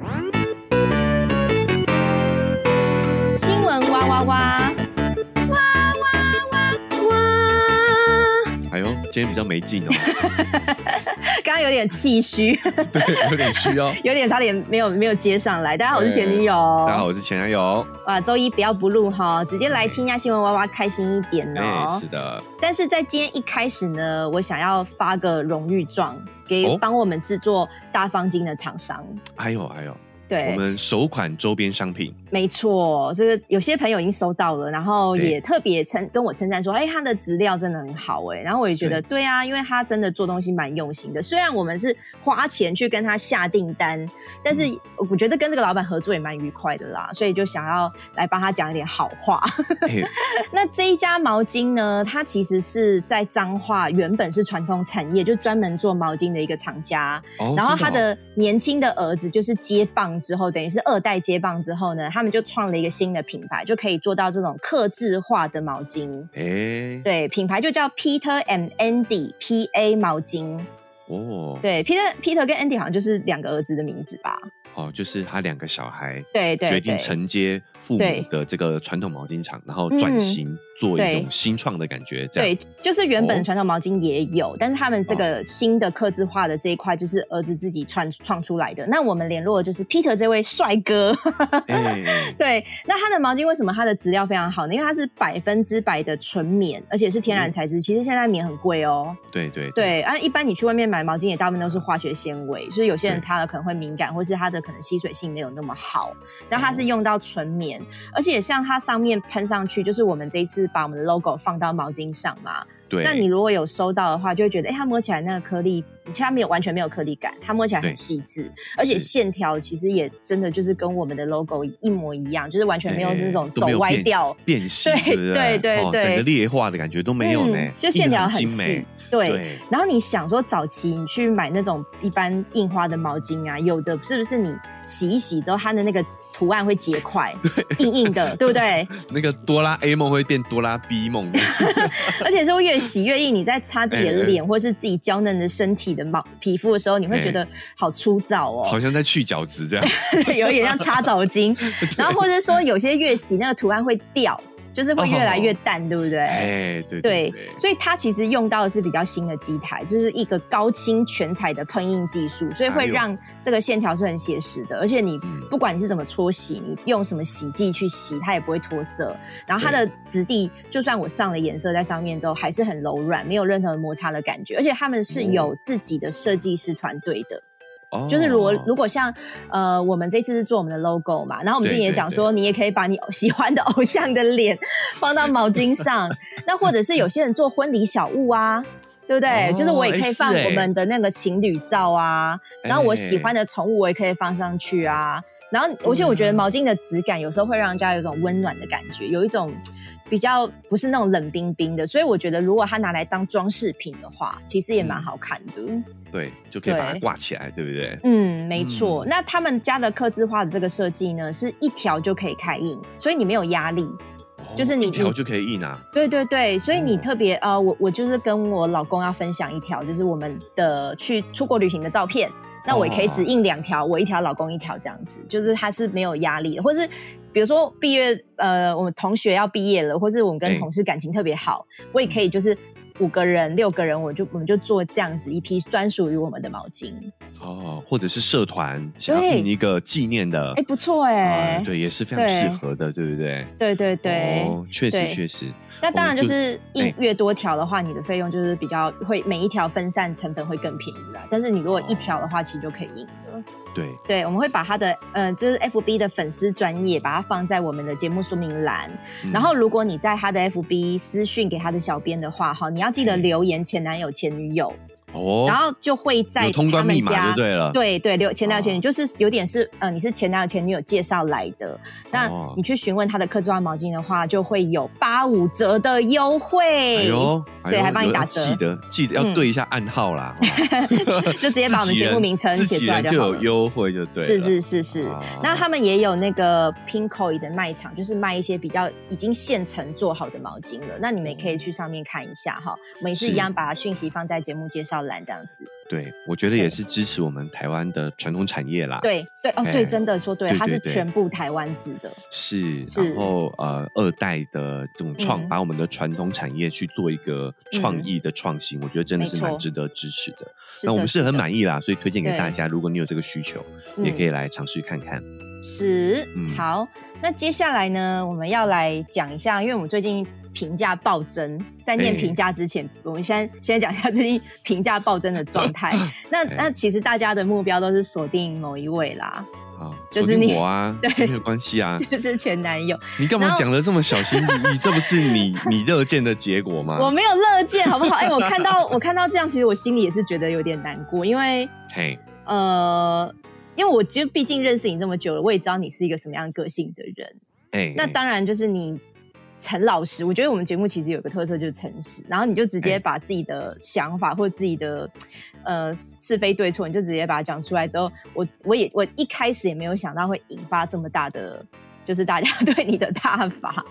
新今天比较没劲哦，刚刚有点气虚，对，有点虚哦。有点差点没有没有接上来。大家好，我是前女友。大家好，我是前男友。哇，周一不要不录哈，直接来听一下新闻哇哇，开心一点哎，哦是。的，但是在今天一开始呢，我想要发个荣誉状给哦帮我们制作大方巾的厂商。哎呦哎呦，对，我们首款周边商品，没错，这个有些朋友已经收到了，然后也特别称跟我称赞说，哎，他的质料真的很好哎，然后我也觉得对。啊，因为他真的做东西蛮用心的。虽然我们是花钱去跟他下订单，但是嗯。我觉得跟这个老板合作也蛮愉快的啦，所以就想要来帮他讲一点好话。哎，那这一家毛巾呢，它其实是在彰化原本是传统产业，就专门做毛巾的一个厂家。哦然后他的年轻的儿子就是接棒之后，等于是二代接棒之后呢，他们就创了一个新的品牌，就可以做到这种刻字化的毛巾。哎，对，品牌就叫 Peter and Andy PA 毛巾。哦，对，Peter Peter 跟 Andy 好像就是两个儿子的名字吧？哦，就是他两个小孩对对决定承接父母的这个传统毛巾厂，然后转型做一种新创的感觉，这样对，就是原本哦传统毛巾也有，但是他们这个新的刻字化的这一块，就是儿子自己创创出来的。那我们联络的就是 Peter 这位帅哥。哎，对，那他的毛巾为什么它的质量非常好呢？因为它是百分之百的纯棉，而且是天然材质。其实现在棉很贵哦。对对，对，啊，一般你去外面买毛巾也大部分都是化学纤维，所以有些人擦了可能会敏感，或是它的可能吸水性没有那么好。那它是哦用到纯棉，而且像它上面喷上去，就是我们这一次把我们的 logo 放到毛巾上嘛。对，那你如果有收到的话，就会觉得，哎、它摸起来那个颗粒，它没有完全没有颗粒感，它摸起来很细致，而且线条其实也真的就是跟我们的 logo 一模一样，就是完全没有是那种走歪掉。变形，对对对对整个裂化的感觉都没有呢嗯，就线条很细，，对。对，然后你想说，早期你去买那种一般印花的毛巾啊，有的是不是你洗一洗之后，它的那个图案会结块，硬硬的，对不对？那个哆啦 A 梦会变哆啦 B 梦，而且是会越洗越硬。你在擦自己的脸或是自己娇嫩的身体的毛皮肤的时候，你会觉得好粗糙哦。好像在去角质这样。有一点像擦澡巾，然后或者说有些越洗那个图案会掉，就是会越来越淡，对不对？哎，对对对，所以它其实用到的是比较新的机台，就是一个高清全彩的喷印技术，所以会让这个线条是很写实的，而且你嗯不管你是怎么搓洗，你用什么洗剂去洗，它也不会脱色。然后它的质地，就算我上了颜色在上面之后，还是很柔软，没有任何摩擦的感觉，而且他们是有自己的设计师团队的。哦就是如果如果像呃，我们这次是做我们的 logo 嘛，然后我们之前也讲说，你也可以把你喜欢的偶像的脸 放到毛巾上，那或者是有些人做婚礼小物啊。对不对？哦就是我也可以放我们的那个情侣照啊，然后我喜欢的的宠物我也可以放上去啊。然后，而且我觉得毛巾的质感有时候会让人家有一种温暖的感觉，有一种比较不是那种冷冰冰的。所以我觉得，如果它拿来当装饰品的话，其实也蛮好看的。对，就可以把它对挂起来，对不对？嗯，没错。那他们家的刻字化的这个设计呢，是一条就可以开印，所以你没有压力。就是你一条就可以印啊。对对对，所以你哦特别呃，我我就是跟我老公要分享一条，就是我们的去出国旅行的照片。那我也可以只印两条，我一条，老公一条这样子，就是他是没有压力的，或是比如说毕业，呃，我们同学要毕业了，或是我们跟哎同事感情特别好，我也可以就是五个人、六个人，我就我们就做这样子一批专属于我们的毛巾，哦，或者是社团想要对印一个纪念的，哎，不错哎、啊对，也是非常对适合的，对不对？对对对。哦，确实对确实，那当然就是哎印越多条的话，你的费用就是比较会每一条分散成本会更便宜啦。但是你如果一条的话，其实就可以印了。对，对，我们会把他的呃，就是 FB 的粉丝专业，把它放在我们的节目说明栏。嗯。然后，如果你在他的 FB 私讯给他的小编的话，哈，你要记得留言前男友、前女友，哦，然后就会在通关密码他们家就对了，对对，留前男友前女就是有点是呃，你是前男友前女友介绍来的，那哦。你去询问他的客制化毛巾的话，就会有八五折的优惠。哎呦，哎对还帮你打折。记得记得要嗯。对一下暗号啦，哦。就直接把我们节目名称写出来就好了。有优惠就对，是是是是，哦。那他们也有那个 Pinkoi 的卖场，就是卖一些比较已经现成做好的毛巾了。那你们也可以去上面看一下哈。我们也是是一样把讯息放在节目介绍到蓝这样子。对，我觉得也是支持我们台湾的传统产业啦。，对对哦，哎对，真的说对，它是全部台湾制的。是，然后呃，二代的这种创，嗯把我们的传统产业去做一个创意的创新，我觉得真的是蛮值得支持的。那我们是很意，满意啦，所以推荐给大家，如果你有这个需求，嗯也可以来尝试看看。是嗯好。那接下来呢，我们要来讲一下，因为我们最近评价暴增，在念哎评价之前，我们先先讲一下最近评价暴增的状态。那哎那其实大家的目标都是锁定某一位啦，就是你我啊，对没有关系啊。就是前男友。你干嘛讲的这么小心翼翼？这不是你你乐见的结果吗？我没有乐见，好不好？哎、我看到我看到这样，其实我心里也是觉得有点难过，因为嘿，呃，因为我就毕竟认识你这么久了，我也知道你是一个什么样个性的人。哎，那当然就是你很老实，我觉得我们节目其实有个特色就是诚实，然后你就直接哎把自己的想法或自己的呃是非对错，你就直接把它讲出来之后，我我也我一开始也没有想到会引发这么大的，就是大家 对你的挞伐。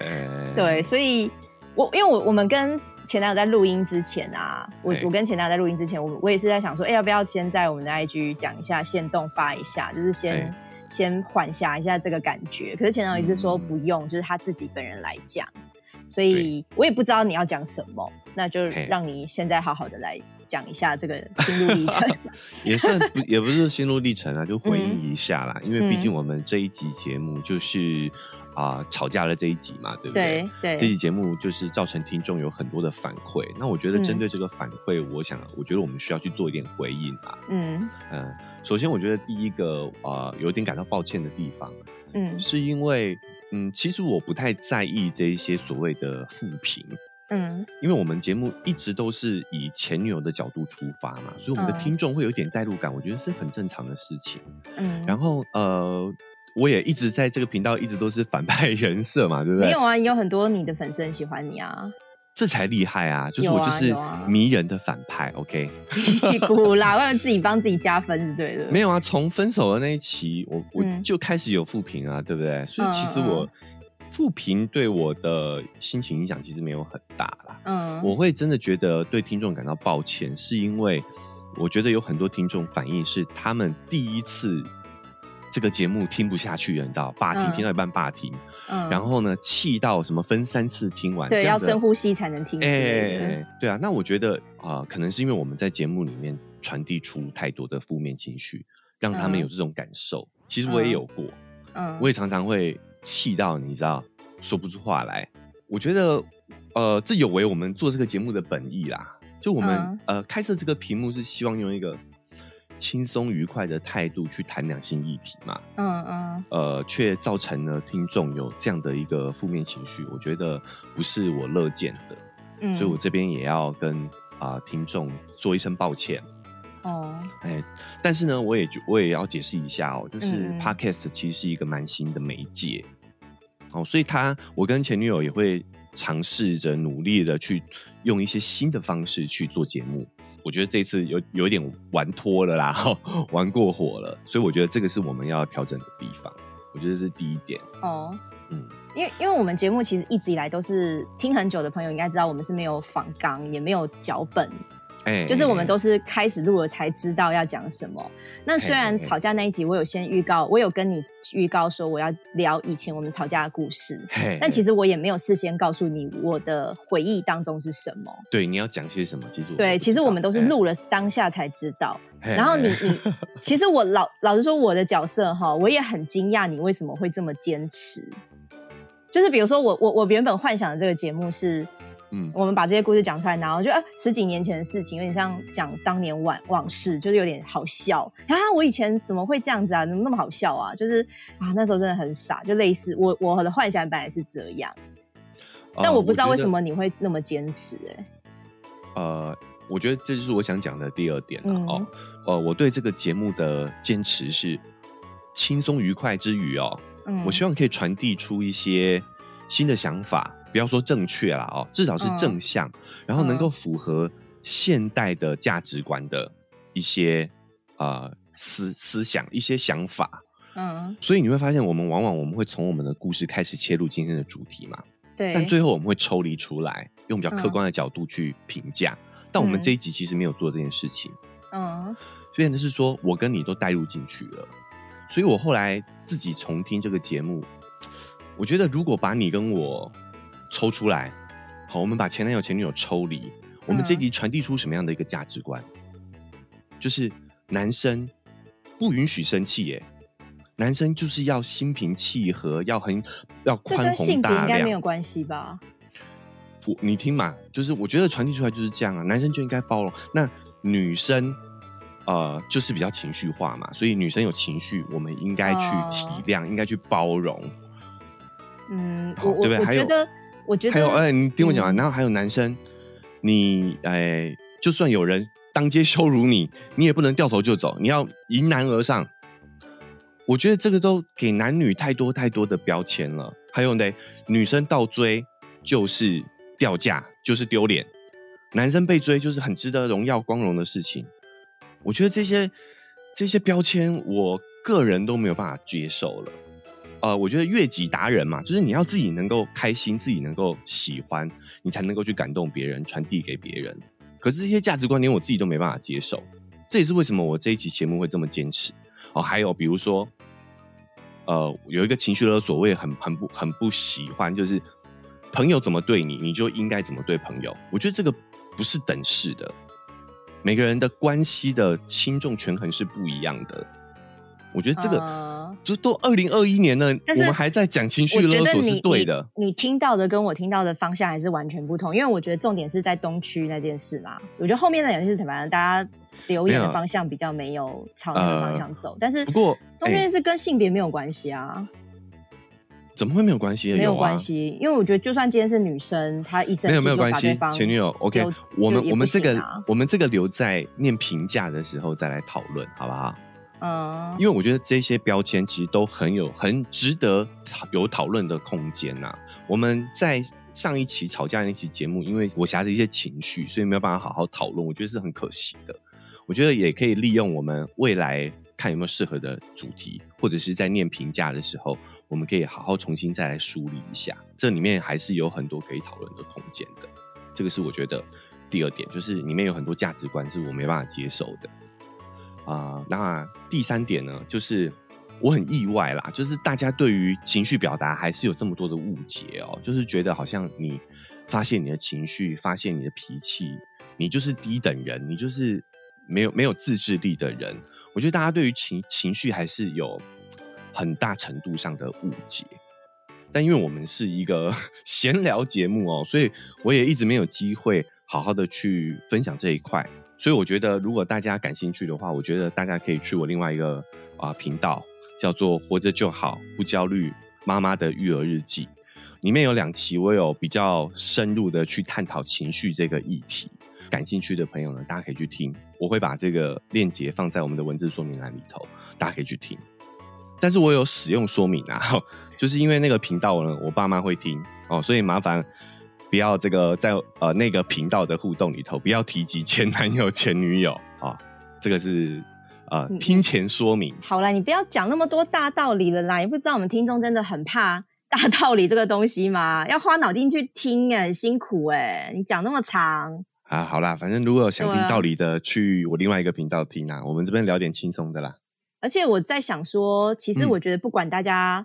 哎，对，所以我因为我我们跟前男友在录音之前啊，我哎我跟前男友在录音之前，我我也是在想说，哎、要不要先在我们的 IG 讲一下，限动发一下，就是先、哎先缓下一下这个感觉。可是前男友一直说嗯不用，就是他自己本人来讲，所以我也不知道你要讲什么，那就哎让你现在好好的来讲一下这个心路历程。也算不也不是心路历程啊，就回嗯忆一下啦。因为毕竟我们这一集节目就是啊、吵架了这一集嘛，对不对？对对，这期节目就是造成听众有很多的反馈，那我觉得针嗯对这个反馈，我想，我觉得我们需要去做一点回应啊。嗯嗯，首先我觉得第一个呃有点感到抱歉的地方，嗯。是因为嗯，其实我不太在意这一些所谓的负评，嗯。因为我们节目一直都是以前女友的角度出发嘛，所以我们的嗯。听众会有一点代入感，我觉得是很正常的事情。嗯，然后呃，我也一直在这个频道一直都是反派人设嘛，对不对？没有啊，有很多你的粉丝很喜欢你啊，这才厉害啊！就是我就是迷人的反派，OK？屁股啦，为了自己帮自己加分是对的。没有啊，从分手的那一期，我我嗯就开始有负评啊，对不对？所以其实我负评对我的心情影响其实没有很大啦。嗯，我会真的觉得对听众感到抱歉，是因为我觉得有很多听众反映是他们第一次这个节目听不下去了，你知道，霸听、嗯听到一半霸听，嗯然后呢气到什么分三次听完，对要深呼吸才能听哎。对啊，那我觉得啊、呃可能是因为我们在节目里面传递出太多的负面情绪，让他们嗯有这种感受。其实我也有过，嗯，我也常常会气到你知道说不出话来。我觉得呃，这有违我们做这个节目的本意啦。就我们、嗯呃开设这个屏幕是希望用一个轻松愉快的态度去谈两性议题嘛。嗯嗯呃，却造成了听众有这样的一个负面情绪，我觉得不是我乐见的。嗯，所以我这边也要跟啊、听众说一声抱歉。哦，哎，但是呢，我也就我也要解释一下哦，就是嗯 Podcast 其实是一个蛮新的媒介，哦，所以他我跟前女友也会尝试着努力的去用一些新的方式去做节目。我觉得这次有有点玩脱了啦，玩过火了，所以我觉得这个是我们要调整的地方。我觉得这是第一点，哦，嗯，因为因为我们节目其实一直以来都是听很久的朋友应该知道，我们是没有仿纲，也没有脚本，哎，就是我们都是开始录了才知道要讲什么。那虽然吵架那一集我有先预告，我有跟你预告说我要聊以前我们吵架的故事，嘿，但其实实我也没有事先告诉你我的回忆当中是什么。对你要讲些什么，其实我对，其实我们都是哎录了当下才知道。嘿然后你你，其实我老老实说，我的角色哈，我也很惊讶你为什么会这么坚持。就是比如说我我我原本幻想的这个节目是，嗯我们把这些故事讲出来，然后就啊十几年前的事情，有点像讲当年往往事，就是有点好笑啊！我以前怎么会这样子啊？怎么那么好笑啊？就是啊，那时候真的很傻，就类似我我的幻想本来是这样，但呃我不知道为什么你会那么坚持、哎，呃，我觉得这就是我想讲的第二点了、嗯哦。呃，我对这个节目的坚持是轻松愉快之余哦，嗯，我希望可以传递出一些新的想法，不要说正确啦哦，至少是嗯。正向，然后能够嗯。符合现代的价值观的一些呃思思想、一些想法。嗯，所以你会发现，我们往往我们会从我们的故事开始切入今天的主题嘛，对，但最后我们会抽离出来，用比较客嗯。观的角度去评价。但我们嗯。这一集其实没有做这件事情，嗯。所以呢是说我跟你都带入进去了，所以我后来自己重听这个节目，我觉得如果把你跟我抽出来，好，我们把前男友前女友抽离，我们这集传递出什么样的一个价值观？就是男生不允许生气，耶，男生就是要心平气和，要很要这宽宏大应该没有量。关系吧？我你听嘛，就是我觉得传递出来就是这样啊，男生就应该包容。那女生呃就是比较情绪化嘛，所以女生有情绪，我们应该去体哦谅，应该去包容。嗯，好对不对还有我觉得，我觉得还有，哎、你听我讲完，嗯然后还有男生，你哎、就算有人当街羞辱你，你也不能掉头就走，你要迎难而上。我觉得这个都给男女太多太多的标签了。还有呢，女生倒追就是掉价，就是丢脸；男生被追就是很值得荣耀光荣的事情。我觉得这些这些标签，我个人都没有办法接受了。呃，我觉得悦己达人嘛，就是你要自己能够开心，自己能够喜欢，你才能够去感动别人，传递给别人。可是这些价值观连我自己都没办法接受，这也是为什么我这一期节目会这么坚持。哦，还有比如说，呃，有一个情绪勒索，我也很很不很不喜欢，就是朋友怎么对你，你就应该怎么对朋友。我觉得这个不是等式的，每个人的关系的轻重权衡是不一样的。我觉得这个、就都二零二一年了，但我们还在讲情绪勒索是对的。你。你听到的跟我听到的方向还是完全不同，因为我觉得重点是在东区那件事嘛。我觉得后面那两件事，反正大家留言的方向比较没有朝那个方向走，但是不过哎东区那件事跟性别没有关系啊，怎么会没有关系？没有啊关系，因为我觉得就算今天是女生，她一生没有气没有关系前女友 OK，我们我们这个、我们这个留在念评价的时候再来讨论，好不好？嗯，因为我觉得这些标签其实都很有很值得讨有讨论的空间呐、我们在上一期吵架那期节目，因为我挟着一些情绪，所以没有办法好好讨论，我觉得是很可惜的。我觉得也可以利用我们未来看有没有适合的主题，或者是在念评价的时候，我们可以好好重新再来梳理一下，这里面还是有很多可以讨论的空间的。这个是我觉得第二点，就是里面有很多价值观是我没办法接受的。啊、那第三点呢，就是我很意外啦，就是大家对于情绪表达还是有这么多的误解哦，就是觉得好像你发现你的情绪，发现你的脾气，你就是低等人，你就是没有没有自制力的人。我觉得大家对于情情绪还是有很大程度上的误解。但因为我们是一个 闲聊节目哦，所以我也一直没有机会好好的去分享这一块。所以我觉得，如果大家感兴趣的话，我觉得大家可以去我另外一个啊频、道，叫做“活着就好，不焦虑妈妈的育儿日记”。里面有两期，我有比较深入的去探讨情绪这个议题。感兴趣的朋友呢，大家可以去听，我会把这个链接放在我们的文字说明栏里头，大家可以去听。但是我有使用说明啊，就是因为那个频道呢，我爸妈会听哦，所以麻烦不要这个在呃那个频道的互动里头不要提及前男友、前女友啊、这个是呃嗯听前说明。好啦，你不要讲那么多大道理了啦！你不知道我们听众真的很怕大道理这个东西吗？要花脑筋去听、欸，很辛苦哎、你讲那么长，啊，好啦，反正如果有想听道理的，去我另外一个频道听啊。我们这边聊点轻松的啦。而且我在想说，其实嗯我觉得不管大家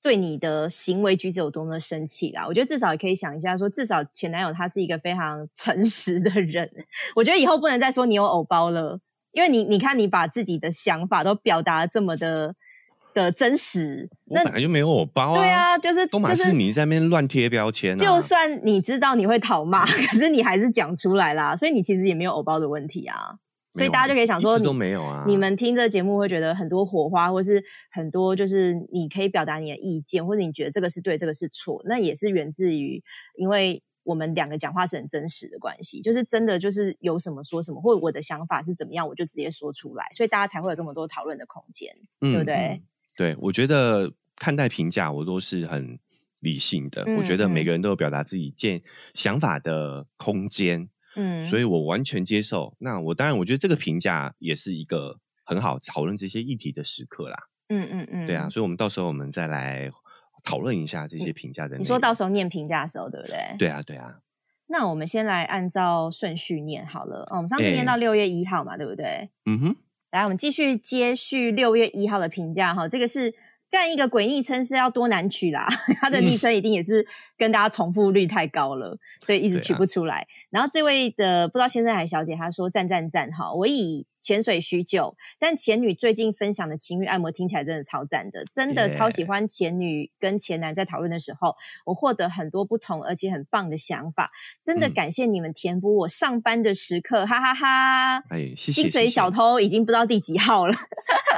对你的行为举止有多么生气啦，我觉得至少也可以想一下说至少前男友他是一个非常 诚实的人。我觉得以后不能再说你有偶包了，因为你你看你把自己的想法都表达得这么的的真实，那本来就没有我包啊。对啊，就是都是是你在那边乱贴标签啊。就算你知道你会讨骂，可是你还是讲出来啦，所以你其实也没有偶包的问题啊。所以大家就可以想说都没有啊。你们听这节目会觉得很多火花，或是很多就是你可以表达你的意见，或者你觉得这个是对，这个是错，那也是源自于因为我们两个讲话是很真实的关系，就是真的就是有什么说什么，或者我的想法是怎么样，我就直接说出来，所以大家才会有这么多讨论的空间，嗯对不对？嗯对，我觉得看待评价我都是很理性的，我觉得嗯每个人都有表达自己见想法的空间，嗯，所以我完全接受。那我当然，我觉得这个评价也是一个很好讨论这些议题的时刻啦。嗯嗯嗯，对啊，。所以我们到时候我们再来讨论一下这些评价的。你说到时候念评价的时候，对不对？对啊，对啊，那我们先来按照顺序念好了。哦，我们上次念到六月一号嘛，对不对？嗯哼，来，我们继续接续六月一号的评价哈。这个是干一个鬼昵称是要多难取啦，他的昵称一定也是跟大家重复率太高了，所以一直取不出来。然后这位的不知道先生还是小姐，他说赞赞赞哈，我以。潜水许久，但前女最近分享的情欲按摩听起来真的超赞的，真的超喜欢前女跟前男在讨论的时候，我获得很多不同而且很棒的想法，真的感谢你们填补我上班的时刻，哈哈哈！哎，薪水小偷已经不知道第几号了。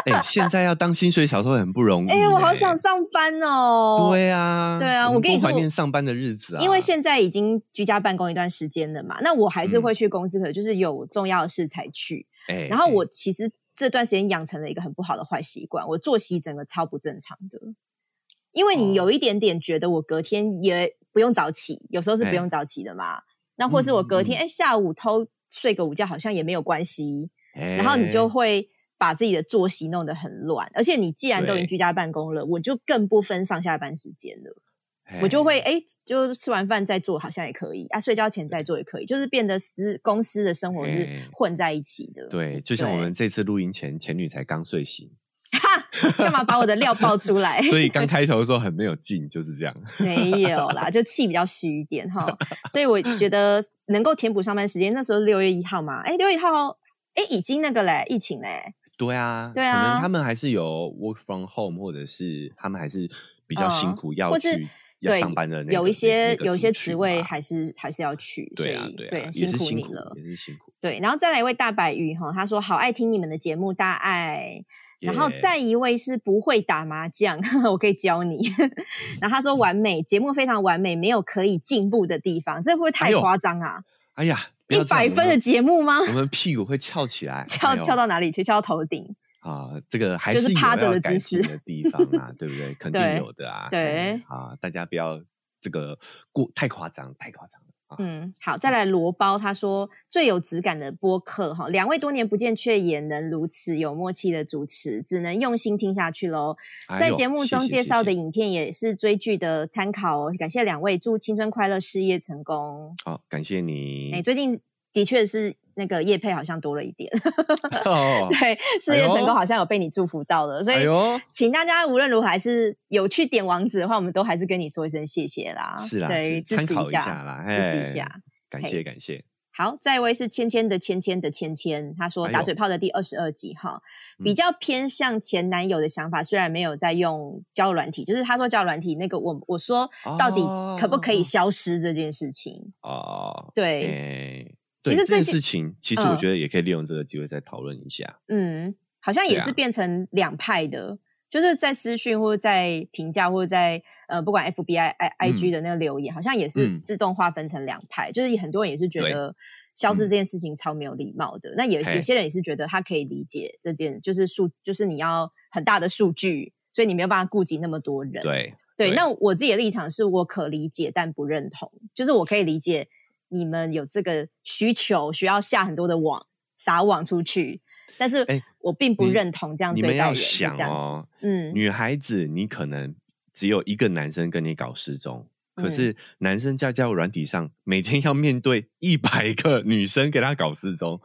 哎，现在要当薪水小偷很不容易。哎，我好想上班哦。对啊，对啊，我跟你说，怀念上班的日子啊。因为现在已经居家办公一段时间了嘛，那我还是会去公司，可就是有重要的事才去。然后我其实这段时间养成了一个很不好的坏习惯，我作息整个超不正常的。因为你有一点点觉得我隔天也不用早起，有时候是不用早起的嘛。那或是我隔天哎下午偷睡个午觉好像也没有关系，然后你就会把自己的作息弄得很乱。而且你既然都已经居家办公了，我就更不分上下班时间了。我就会哎，就是吃完饭再做，好像也可以啊。睡觉前再做也可以，就是变得私公司的生活是混在一起的。对，就像我们这次录音前，前女才刚睡醒，哈，干嘛把我的料爆出来？所以刚 开头的时候很没有劲，就是这样。没有啦，就气比较虚一点哈。所以我觉得能够填补上班时间，那时候六月一号嘛，哎，六月一号，哎，已经那个嘞，疫情嘞。对啊，对啊，可能他们还是有 work from home，或者是他们还是比较辛苦要去。要上班的有一些有一些职位还是还是要去，对啊对，辛苦你了，也是辛苦。对，然后再来一位大白鱼哈，他说好爱听你们的节目，大爱。然后再一位是不会打麻将，我可以教你。然后他说完美节目非常完美，没有可以进步的地方，这会不会太夸张啊？哎呀，一百分的节目吗？我们屁股会翘起来，翘翘到哪里去？翘到头顶。啊，这个还是趴着的姿势的地方啊，对不对？肯定有的啊。对啊，大家不要这个过太夸张，太夸张了。嗯，好，再来罗包，他说最有质感的播客哈，两位多年不见却也能如此有默契的主持，只能用心听下去喽。在节目中介绍的影片也是追剧的参考哦，感谢两位，祝青春快乐，事业成功。好，感谢你。哎，最近的确是。那个叶配好像多了一点，对，事业成功好像有被你祝福到了，所以请大家无论如何还是有去点网址的话，我们都还是跟你说一声谢谢啦，是啦，对，参考一下啦，支持一下，感谢感谢。好，再一位是芊芊的芊芊的芊芊，她说打嘴炮的第二十二集哈，比较偏向前男友的想法，虽然没有在用交友软体，就是他说交友软体那个我我说到底可不可以消失这件事情哦，对。其实这件事情，其实我觉得也可以利用这个机会再讨论一下。嗯，好像也是变成两派的，就是在私讯或者在评价或者在呃，不管 F B I I I G 的那个留言，好像也是自动划分成两派。就是很多人也是觉得消失这件事情超没有礼貌的。那有有些人也是觉得他可以理解这件，就是数，就是你要很大的数据，所以你没有办法顾及那么多人。对对，那我自己的立场是我可理解，但不认同。就是我可以理解。你们有这个需求，需要下很多的网撒网出去，但是我并不认同这样对待人。你们要想哦，嗯，女孩子你可能只有一个男生跟你搞失踪，可是男生在交友软体上每天要面对一百个女生给他搞失踪，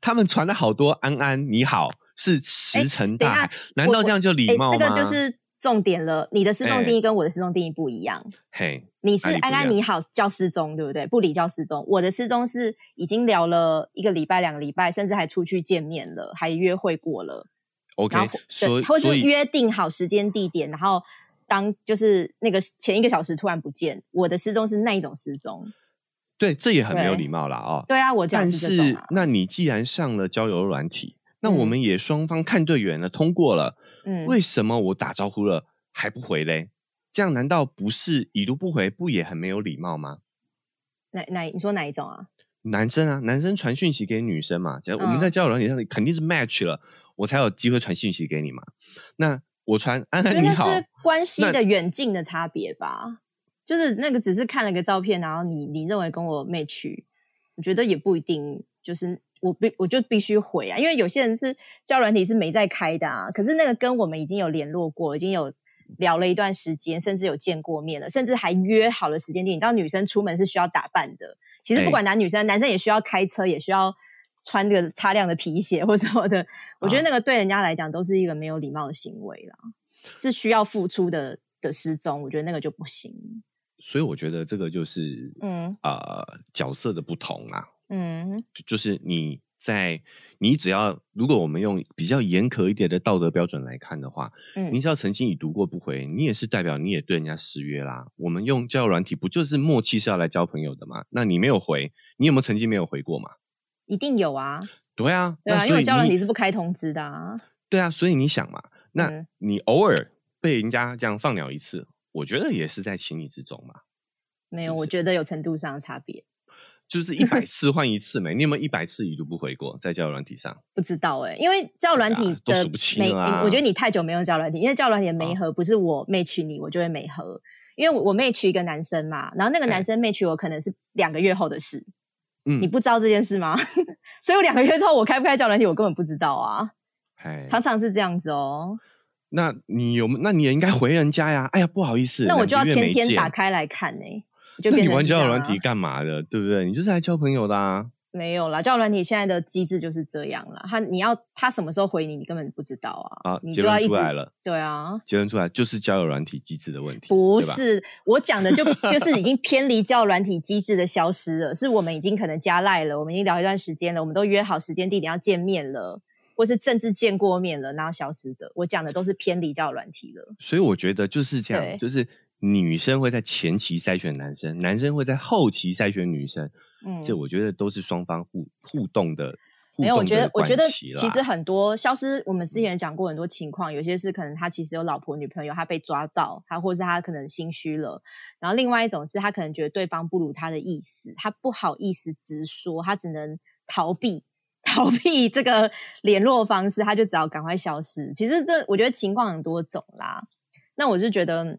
他们传了好多安安你好是石沉大海，难道这样就礼貌吗？这个就是重点了，你的失踪定义跟我的失踪定义不一样。嘿。你是安安你好叫失踪对不对？不理叫失踪。我的失踪是已经聊了一个礼拜、两个礼拜，甚至还出去见面了，还约会过了。OK，所以，或是约定好时间地点，然后当就是那个前一个小时突然不见，我的失踪是那一种失踪。对，这也很没有礼貌了哦。对啊，我讲是这种。那你既然上了交友软体，那我们也双方看对眼了，通过了。嗯，为什么我打招呼了还不回嘞？这样难道不是已读不回，不也很没有礼貌吗？哪哪你说哪一种啊？男生啊，男生传讯息给女生嘛，假如我们在交友软件上肯定是 match 了，我才有机会传讯息给你嘛。那我传安安你好，是关系的远近的差别吧？就是那个只是看了个照片，然后你你认为跟我 match，我觉得也不一定，就是我必我就必须回啊，因为有些人是交友软体是没在开的啊，可是那个跟我们已经有联络过，已经有。聊了一段时间，甚至有见过面了，甚至还约好了时间。你知道女生出门是需要打扮的，其实不管男女生，男生也需要开车，也需要穿个擦亮的皮鞋或什么的。我觉得那个对人家来讲都是一个没有礼貌的行为啦，是需要付出的的失踪。我觉得那个就不行。所以我觉得这个就是嗯呃角色的不同啊，嗯，就是你。在你只要，如果我们用比较严苛一点的道德标准来看的话，嗯，你只要曾经已读过不回，你也是代表你也对人家失约啦。我们用交友软体不就是默契是要来交朋友的吗？那你没有回，你有没有曾经没有回过嘛？一定有啊。对啊，对啊，因为交友软体是不开通知的啊。对啊，所以你想嘛，那你偶尔被人家这样放鸟一次，我觉得也是在情理之中嘛。没有，我觉得有程度上的差别。就是一百次换一次没？你有没有一百次已读不回过在交友软体上？不知道哎，因为交友软体的没，我觉得你太久没用交友软体，因为交友软体没合不是我 match 你，我就会没合，因为我 match 一个男生嘛，然后那个男生 match 我可能是两个月后的事，嗯，你不知道这件事吗？所以我两个月后我开不开交友软体，我根本不知道啊，常常是这样子哦。那你有？那你也应该回人家呀？哎呀，不好意思，那我就要天天打开来看呢。那你玩交友软体干嘛的？对不对？你就是来交朋友的啊！没有啦，交友软体现在的机制就是这样了。他你要他什么时候回你，你根本不知道啊！啊，结论出来了。对啊，结论出来就是交友软体机制的问题。不是我讲的，就就是已经偏离交友软体机制的消失了。是我们已经可能加赖了，我们已经聊一段时间了，我们都约好时间地点要见面了，或是甚至见过面了，然后消失的。我讲的都是偏离交友软体了。所以我觉得就是这样，就是。女生会在前期筛选男生，男生会在后期筛选女生。嗯，这我觉得都是双方互互动的。没有，我觉得，我觉得其实很多消失，我们之前讲过很多情况，有些是可能他其实有老婆女朋友，他被抓到，他或者是他可能心虚了。然后另外一种是他可能觉得对方不如他的意思，他不好意思直说，他只能逃避 逃避这个联络方式，他就只好赶快消失。其实这我觉得情况很多种啦。那我就觉得。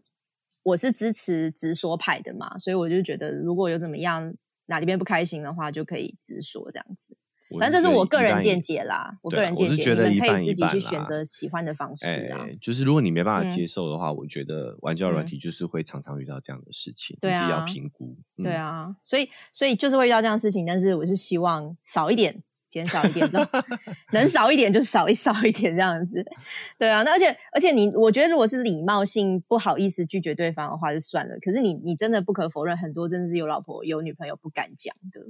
我是支持直说派的嘛，所以我就觉得如果有怎么样哪里边不开心的话，就可以直说这样子。反正这是我个人见解啦，我个人见解，你们可以自己去选择喜欢的方式啊。就是如果你没办法接受的话，我觉得玩交软体就是会常常遇到这样的事情，自己要评估。对啊，所以所以就是会遇到这样的事情，但是我是希望少一点。减少一点，能少一点就少一少一点这样子，对啊。那而且而且你，我觉得如果是礼貌性不好意思拒绝对方的话就算了。可是你你真的不可否认，很多真的是有老婆有女朋友不敢讲的。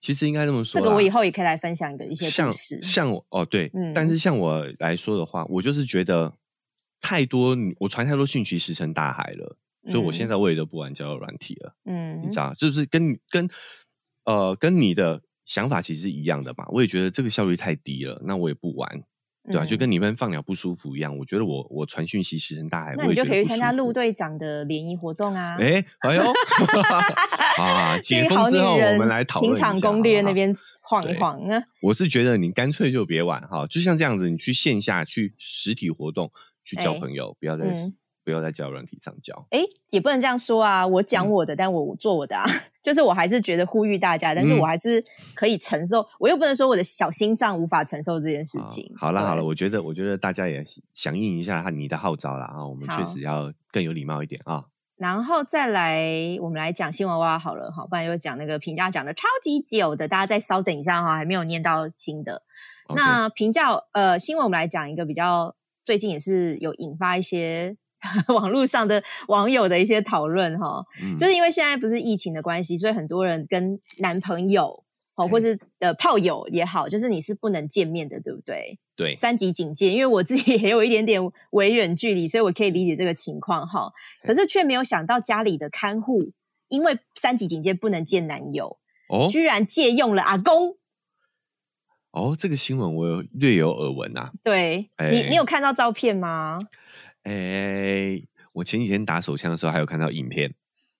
其实应该这么说，这个我以后也可以来分享一个一些故事。像我哦对，但是像我来说的话，我就是觉得太多我传太多讯息石沉大海了，所以我现在我也都不玩交友软体了。嗯，你知道，就是跟跟呃跟你的。想法其实是一样的嘛，我也觉得这个效率太低了，那我也不玩，对吧？就跟你们放鸟不舒服一样，我觉得我我传讯息石沉大海，那你就可以参加陆队长的联谊活动啊！哎，哎呦，啊，解封之后我们来讨论情场攻略那边晃一晃啊！我是觉得你干脆就别玩哈，就像这样子，你去线下去实体活动去交朋友，不要再。不要在交友软体上交，哎，也不能这样说啊！我讲我的，但我做我的啊，就是我还是觉得呼吁大家，但是我还是可以承受，我又不能说我的小心脏无法承受这件事情。好了好了，我觉得我觉得大家也响应一下你的号召了啊！我们确实要更有礼貌一点啊。然后再来，我们来讲新闻哇好了哈，不然又讲那个评价讲的超级久的，大家再稍等一下哈，还没有念到新的。那评价呃新闻，我们来讲一个比较最近也是有引发一些。网络上的网友的一些讨论哈，就是因为现在不是疫情的关系，所以很多人跟男朋友哦，或是呃炮友也好，就是你是不能见面的，对不对？对，三级警戒，因为我自己 也有一点点微远距离，所以我可以理解这个情况哈。可是却没有想到家里的看护，因为三级警戒不能见男友，哦，居然借用了阿公。哦，这个新闻我有略有耳闻啊。对你，你有看到照片吗？哎，我前几天打手枪的时候，还有看到影片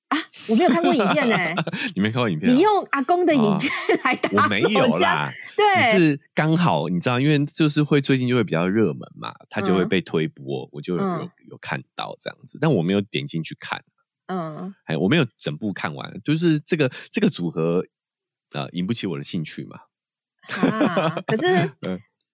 啊！我没有看过影片呢。你没看过影片？你用阿公的影片来打我没有啦，对，只是刚好你知道，因为就是会最近就会比较热门嘛，它就会被推播，我就有有看到这样子，但我没有点进去看。嗯，哎，我没有整部看完，就是这个这个组合啊，引不起我的兴趣嘛。啊，可是。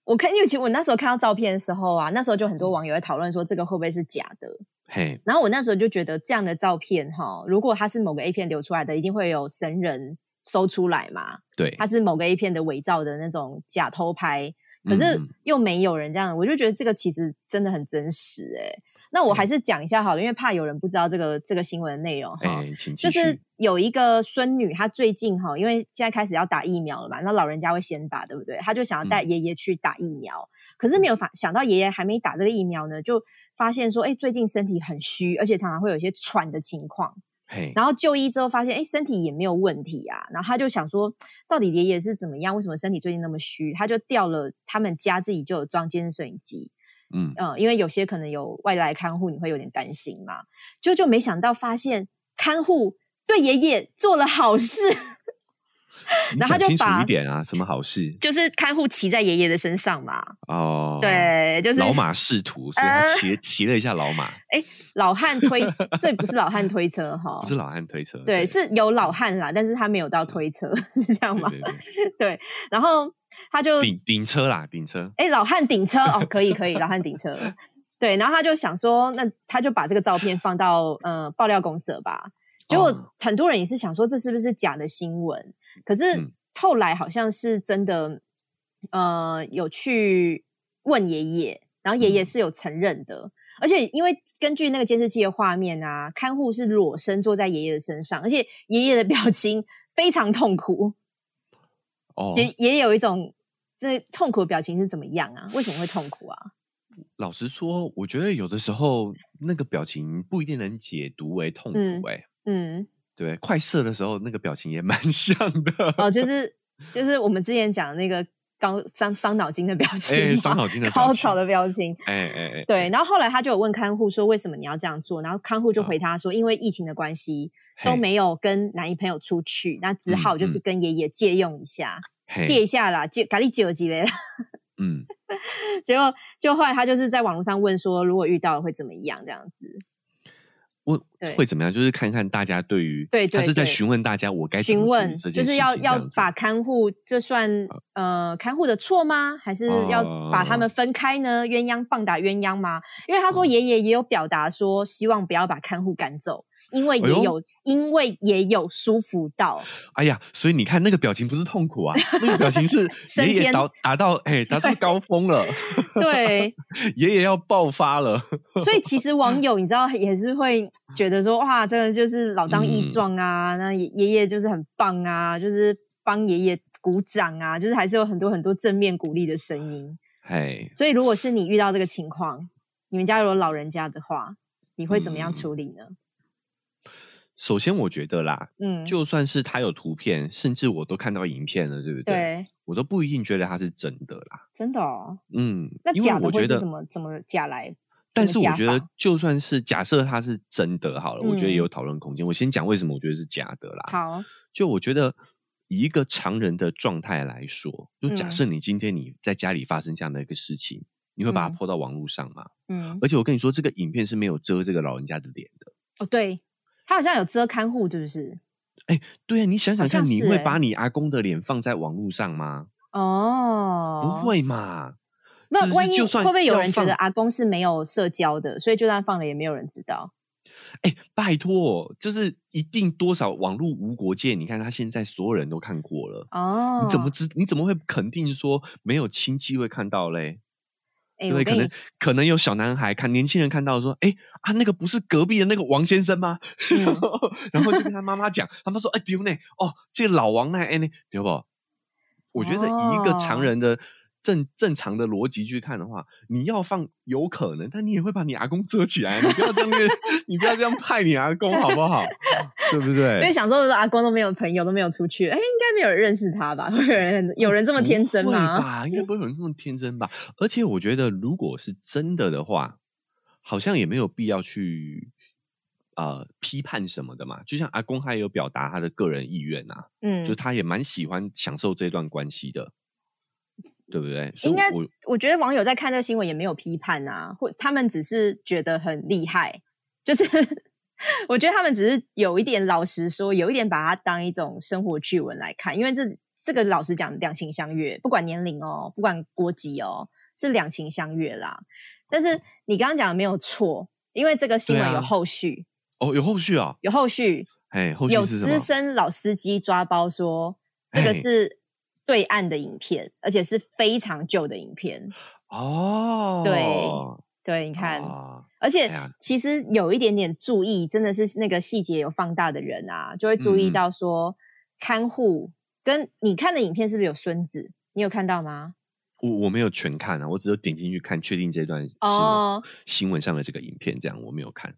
我看，因为其实我那时候看到照片的时候啊，那时候就很多网友在讨论说这个会不会是假的？嘿，然后我那时候就觉得这样的照片哈，如果它是某个 A 片流出来的，一定会有神人搜出来嘛。对，它是某个 A 片的伪造的那种假偷拍，可是嗯又没有人这样，我就觉得这个其实真的很真实哎、那我还是讲一下好了，因为怕有人不知道这个这个新闻的内容哈。就是有一个孙女，她最近哈，因为现在开始要打疫苗了嘛，那老人家会先打，对不对？她就想要带嗯爷爷去打疫苗，可是没有发想到爷爷还没打这个疫苗呢，就发现说，哎，最近身体很虚，而且常常会有一些喘的情况。嘿，然后就医之后发现，哎，身体也没有问题啊。然后他就想说，到底爷爷是怎么样？为什么身体最近那么虚？他就调了他们家自己就有装监视摄影机，嗯，嗯，因为有些可能有外来看护，你会有点担心嘛。就就没想到发现看护对爷爷做了好事，你然后他就把一点啊，什么好事就是看护骑在爷爷的身上嘛。哦？，对，就是老马仕途，所以他呃骑骑了一下老马，哎老汉推，这不是老汉推车哈不，是老汉推车，对，是有老汉啦，但是他没有到推车，是这样吗？对对对，对，然后他就顶顶车啦，顶车，哎，老汉顶车哦，可以可以，老汉顶车。对，然后他就想说，那他就把这个照片放到呃爆料公社吧。结果哦很多人也是想说，这是不是假的新闻？可是嗯后来好像是真的，呃，有去问爷爷，然后爷爷嗯是有承认的。而且因为根据那个监视器的画面啊，看护是裸身坐在爷爷的身上，而且爷爷的表情非常痛苦，哦，也也有一种这痛苦的表情是怎么样啊？为什么会痛苦啊？老实说，我觉得有的时候那个表情不一定能解读为痛苦、欸哎、嗯，对，快射的时候那个表情也蛮 像的，哦，就是就是我们之前讲的那个高伤伤脑筋的表情伤脑筋的表情高潮的表情。哎哎哎，对，然后后来他就有问看护说，为什么你要这样做？然后看护就回他说，因为疫情的关系，都嘿没有跟男朋友出去，那只好就是嗯跟爷爷借用一下，嘿借一下啦，借咖喱借几嘞。嗯，结果就后来他就是在网络上问说，如果遇到了会怎么样？这样子。我会怎么样？就是看看大家对于对对他是在询问大家我该询问就是要要把看护，这算呃看护的错吗？还是要把他哦们分开呢？鸳鸯棒打鸳鸯吗？因为他说哦爷爷也有表达说，希望不要把看护赶走，因为也有、因为也有舒服到，哎呀，所以你看那个表情不是痛苦啊，那个表情是 爷爷达达到哎达到高峰了，对，爷爷要爆发了，所以其实网友你知道也是会觉得说，哇，这个就是老当益嗯。壮啊，那爷爷爷就是很棒啊，就是帮爷爷鼓掌啊，就是还是有很多很多正面鼓励的声音。嘿，所以，如果是你遇到这个情况，你们家有老人家的话，你会怎么样嗯。处理呢？首先我觉得啦，嗯，就算是他有图片，甚至我都看到影片了，对不对？对，我都不一定觉得他是真的啦。真的哦。嗯，那假的会是我觉得什么怎么假来？但是我觉得，就算是假设他是真的好了，我觉得也嗯有讨论空间。我先讲为什么我觉得是假的啦。好，就我觉得以一个常人的状态来说，就假嗯设你今天你在家里发生这样的一个事情，你会把它嗯抛到网络上吗？嗯，而且我跟你说，这个影片是没有遮这个老人家的脸的。哦，对，他好像有遮看护，是不是？哎对啊，你想想看，你会把你阿公的脸放在网络上吗？哦，不。会嘛？那万一就算会不会有人觉得阿公是没有社交的，所以就算放了也没有人知道？哎、拜托，就是一定多少网络无国界？你看他现在所有人都看过了，哦，你怎么知？你怎么会肯定说没有亲戚会看到嘞？哎，对，可能可能有小男孩看年轻人看到说，哎啊，那个不是隔壁的那个王先生吗？嗯然后然后就跟他妈妈讲，他妈说，哎丢呢，哦，这个老王那哎呢，对不？我觉得以一个常哦人的正正常的逻辑去看的话，你要放有可能，但你也会把你阿公遮起来，你不要这样，你不要这样派你阿公好不好？对不对因为对？想说阿公都没有朋友，都没有出去，哎，应该没有人认识他吧？会有人有人这么天真吗？吧？应该不会有人这么天真吧？而且我觉得，如果是真的的话，好像也没有必要去呃批判什么的嘛。就像阿公他也有表达他的个人意愿啊，嗯就，他也蛮喜欢享受这段关系的，对不对？应该我我觉得网友在看这个新闻也没有批判啊，或他们只是觉得很厉害，就是我觉得他们只是有一点老实说，有一点把它当一种生活趣闻来看，因为这这个老实讲，两情相悦，不管年龄哦，不管国籍哦，是两情相悦啦。但是你刚刚讲的没有错，因为这个新闻有后续，哦，有后续啊？有后续，哎，后续有？资深老司机抓包说这个哎是对岸的影片，而且是非常旧的影片。哦，对，你看，啊而且哎其实有一点点注意，真的是那个细节有放大的人啊，就会注意嗯到说，看护跟你看的影片是不是有孙子？你有看到吗？我我没有全看啊，我只有点进去看，确定这段哦新闻上的这个影片，这样我没有看。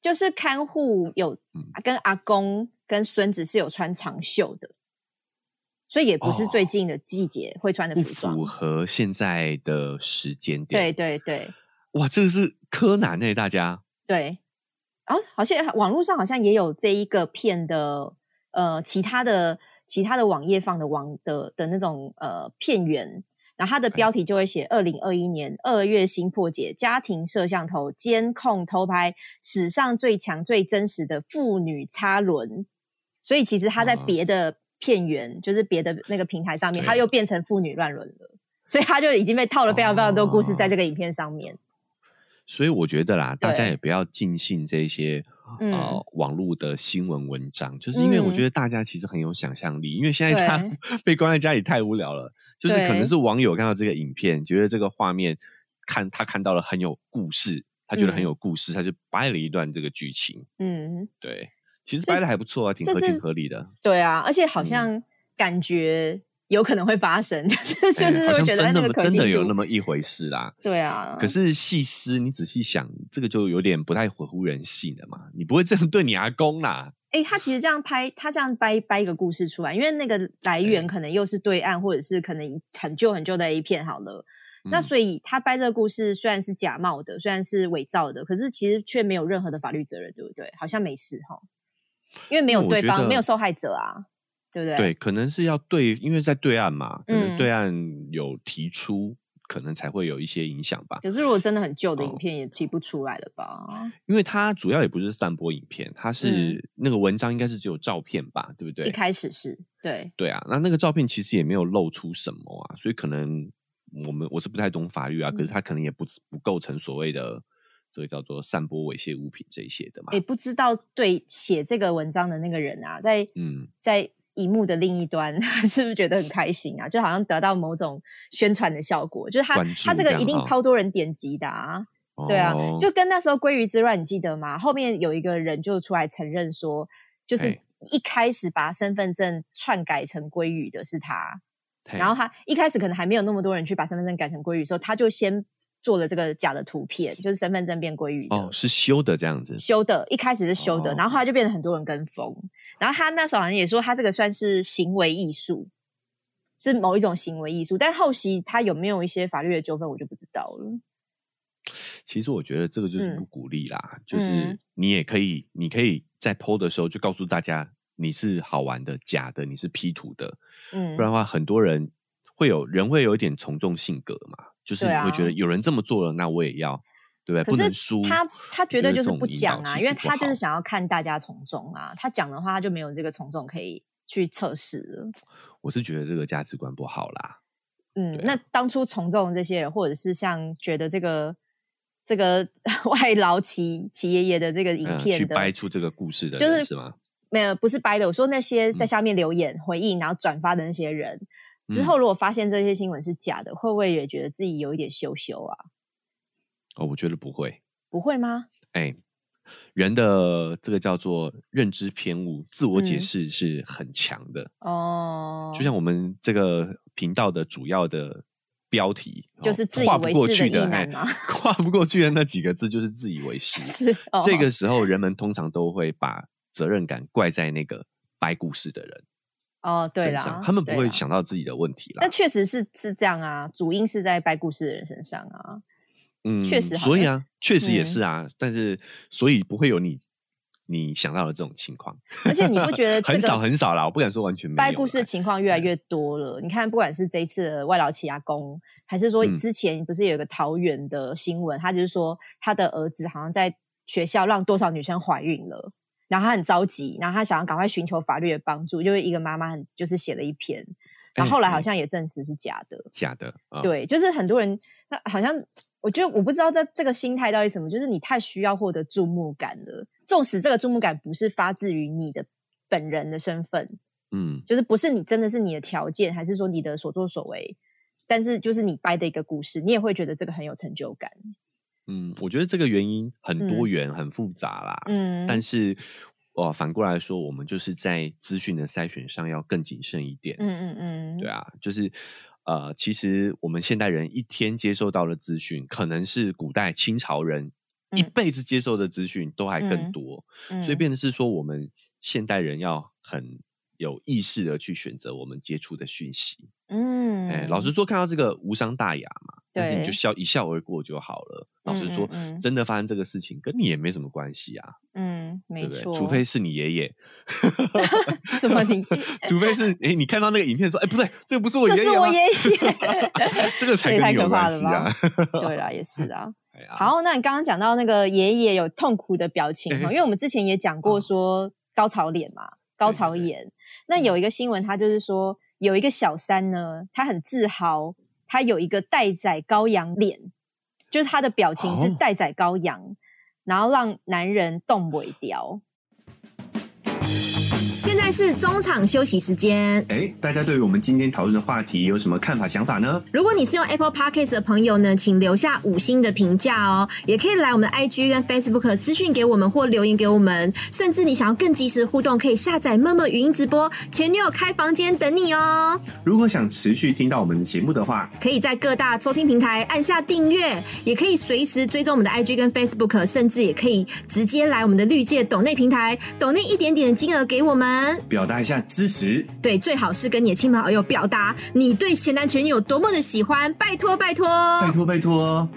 就是看护有嗯跟阿公跟孙子是有穿长袖的，所以也不是最哦近的季节会穿的服装。符合现在的时间点。对，对对哇，这个是柯南诶、大家。对，然后好像网络上好像也有这一个片的呃其他的其他的网页放的网的的那种呃片源，然后它的标题就会写二零二一年二月新破解家庭摄像头监控偷拍史上最强最真实的妇女插轮，所以其实它在哇。别的片源，就是别的那个平台上面，对。它又变成妇女乱伦了。所以它就已经被套了非常非常多故事在哦。这个影片上面。所以我觉得啦，大家也不要尽信这些嗯。呃网络的新闻文章，就是因为我嗯。觉得大家其实很有想象力，因为现在他 被关在家里太无聊了，就是可能是网友看到这个影片，觉得这个画面看他看到了很有故事，他觉得很嗯。有故事，他就掰了一段这个剧情，嗯，对，其实掰的还不错啊，挺合情合理的。对啊，而且好嗯。像感觉有可能会发生，就是就是会觉得哎真的那个真的有那么一回事啦。对啊。可是细思，你仔细想，这个就有点不太合乎人性了嘛。你不会这样对你阿公啦？哎、他其实这样拍，他这样掰掰一个故事出来，因为那个来源哎可能又是对岸，或者是可能很旧很旧的 A 片好了。那嗯所以他掰这个故事虽然是假冒的，虽然是伪造的，可是其实却没有任何的法律责任，对不对？好像没事哈，因为没有对方，没有受害者啊，对不对？对，可能是要对，因为在对岸嘛，可能嗯对岸有提出，可能才会有一些影响吧。可是如果真的很旧的影哦片，也提不出来了吧？因为它主要也不是散播影片，它是、嗯那个文章应该是只有照片吧，对不对？一开始是对，对啊，那那个照片其实也没有露出什么啊，所以可能我们我是不太懂法律啊，可是嗯它可能也不不构成所谓的这个叫做散播猥亵物品这一些的嘛。也不知道对写这个文章的那个人啊，在嗯，在荧幕的另一端，是不是觉得很开心啊？就好像得到某种宣传的效果，就是他他这个一定超多人点击的啊。对啊哦，就跟那时候鲑鱼之乱，你记得吗？后面有一个人就出来承认说，就是一开始把身份证篡改成鲑鱼的是他，然后他一开始可能还没有那么多人去把身份证改成鲑鱼的时候，他就先做了这个假的图片，就是身份证变鲑鱼的。哦是修的这样子，修的，一开始是修的，哦然后后来就变成很多人跟风。然后他那时候好像也说，他这个算是行为艺术，是某一种行为艺术。但后期他有没有一些法律的纠纷，我就不知道了。其实我觉得这个就是嗯不鼓励啦，就是嗯你也可以，你可以在 PO 的时候就告诉大家你是好玩的、假的，你是 P 图的，嗯不然的话，很多人会有人会有一点从众性格嘛，就是会觉得有人这么做了，那我也要，对不对？可是不能输。他他绝对就是不讲啊，因为他就是想要看大家从众啊。他讲的话，他就没有这个从众可以去测试了。我是觉得这个价值观不好啦。嗯，啊那当初从众的这些人，或者是像觉得这个这个 外劳齐齐爷爷的这个影嗯，片的，去掰出这个故事的就是是吗？没有，不是掰的。我说那些在嗯下面留言、回应，然后转发的那些人，之嗯后如果发现这些新闻是假的，会不会也觉得自己有一点羞羞啊？哦，我觉得不会。不会吗？哎，人的这个叫做认知偏误、自我解嗯释是很强的。哦，就像我们这个频道的主要的标题，哦就是自以为是的异过去的，哎 跨不过去的那几个字就是自以为是。是、哦、这个时候，人们通常都会把责任感怪在那个掰故事的人哦，对啦，，他们不会。想到自己的问题啦但。确实是是这样啊，主因是在掰故事的人身上啊。嗯确实好所以啊，确实也嗯是啊，但是所以不会有你你想到的这种情况，而且你不觉得这很少很少啦？我不敢说完全没有啦。掰故事的情况越来越多了？你看，不管是这一次的外劳起阿公，还是说嗯之前不是有一个桃园的新闻，他就是说他的儿子好像在学校让多少女生怀孕了。然后他很着急，然后他想要赶快寻求法律的帮助，就是一个妈妈很就是写了一篇，然哎后后来哎好像也证实是假的。假的啊，对，就是很多人，他好像我觉得我不知道在这个心态到底什么，就是你太需要获得注目感了。纵使这个注目感不是发自于你的本人的身份，嗯，就是不是你真的是你的条件，还是说你的所作所为，但是就是你掰的一个故事，你也会觉得这个很有成就感。嗯，我觉得这个原因很多元、很复杂啦。嗯，但是哇，反过来说，我们就是在资讯的筛选上要更谨慎一点。嗯嗯嗯，对啊，就是呃，其实我们现代人一天接受到的资讯，可能是古代清朝人一辈子接受的资讯都还更多，所以变的是说，我们现代人要很有意识的去选择我们接触的讯息。嗯，哎，老实说，看到这个无伤大雅嘛。但是你就笑一笑而过就好了。老实说，真的发生这个事情跟你也没什么关系啊。嗯，没错。除非是你爷爷。什么你？除非是哎，你看到那个影片说，哎，不对，这个不是我爷爷，是我爷爷。这个才跟你有关系啊。对啦，也是啊。好，那你刚刚讲到那个爷爷有痛苦的表情哈，因为我们之前也讲过说高潮脸嘛，高潮眼。那有一个新闻，他就是说有一个小三呢，他很自豪。他有一个待宰羔羊脸，就是他的表情是待宰羔羊，然后让男人动尾雕。是中场休息时间。哎，大家对于我们今天讨论的话题有什么看法、想法呢？如果你是用 Apple Podcast 的朋友呢，请留下五星的评价哦。也可以来我们的 IG 跟 Facebook 私讯给我们或留言给我们。甚至你想要更及时互动，可以下载陌陌语音直播，前女友开房间等你哦。如果想持续听到我们的节目的话，可以在各大收听平台按下订阅，也可以随时追踪我们的 IG 跟 Facebook，甚至也可以直接来我们的绿界抖内平台抖内一点点的金额给我们。表达一下支持，对，最好是跟你的亲朋好友表达你对咸男前女有多么的喜欢，拜托拜托，拜托拜托。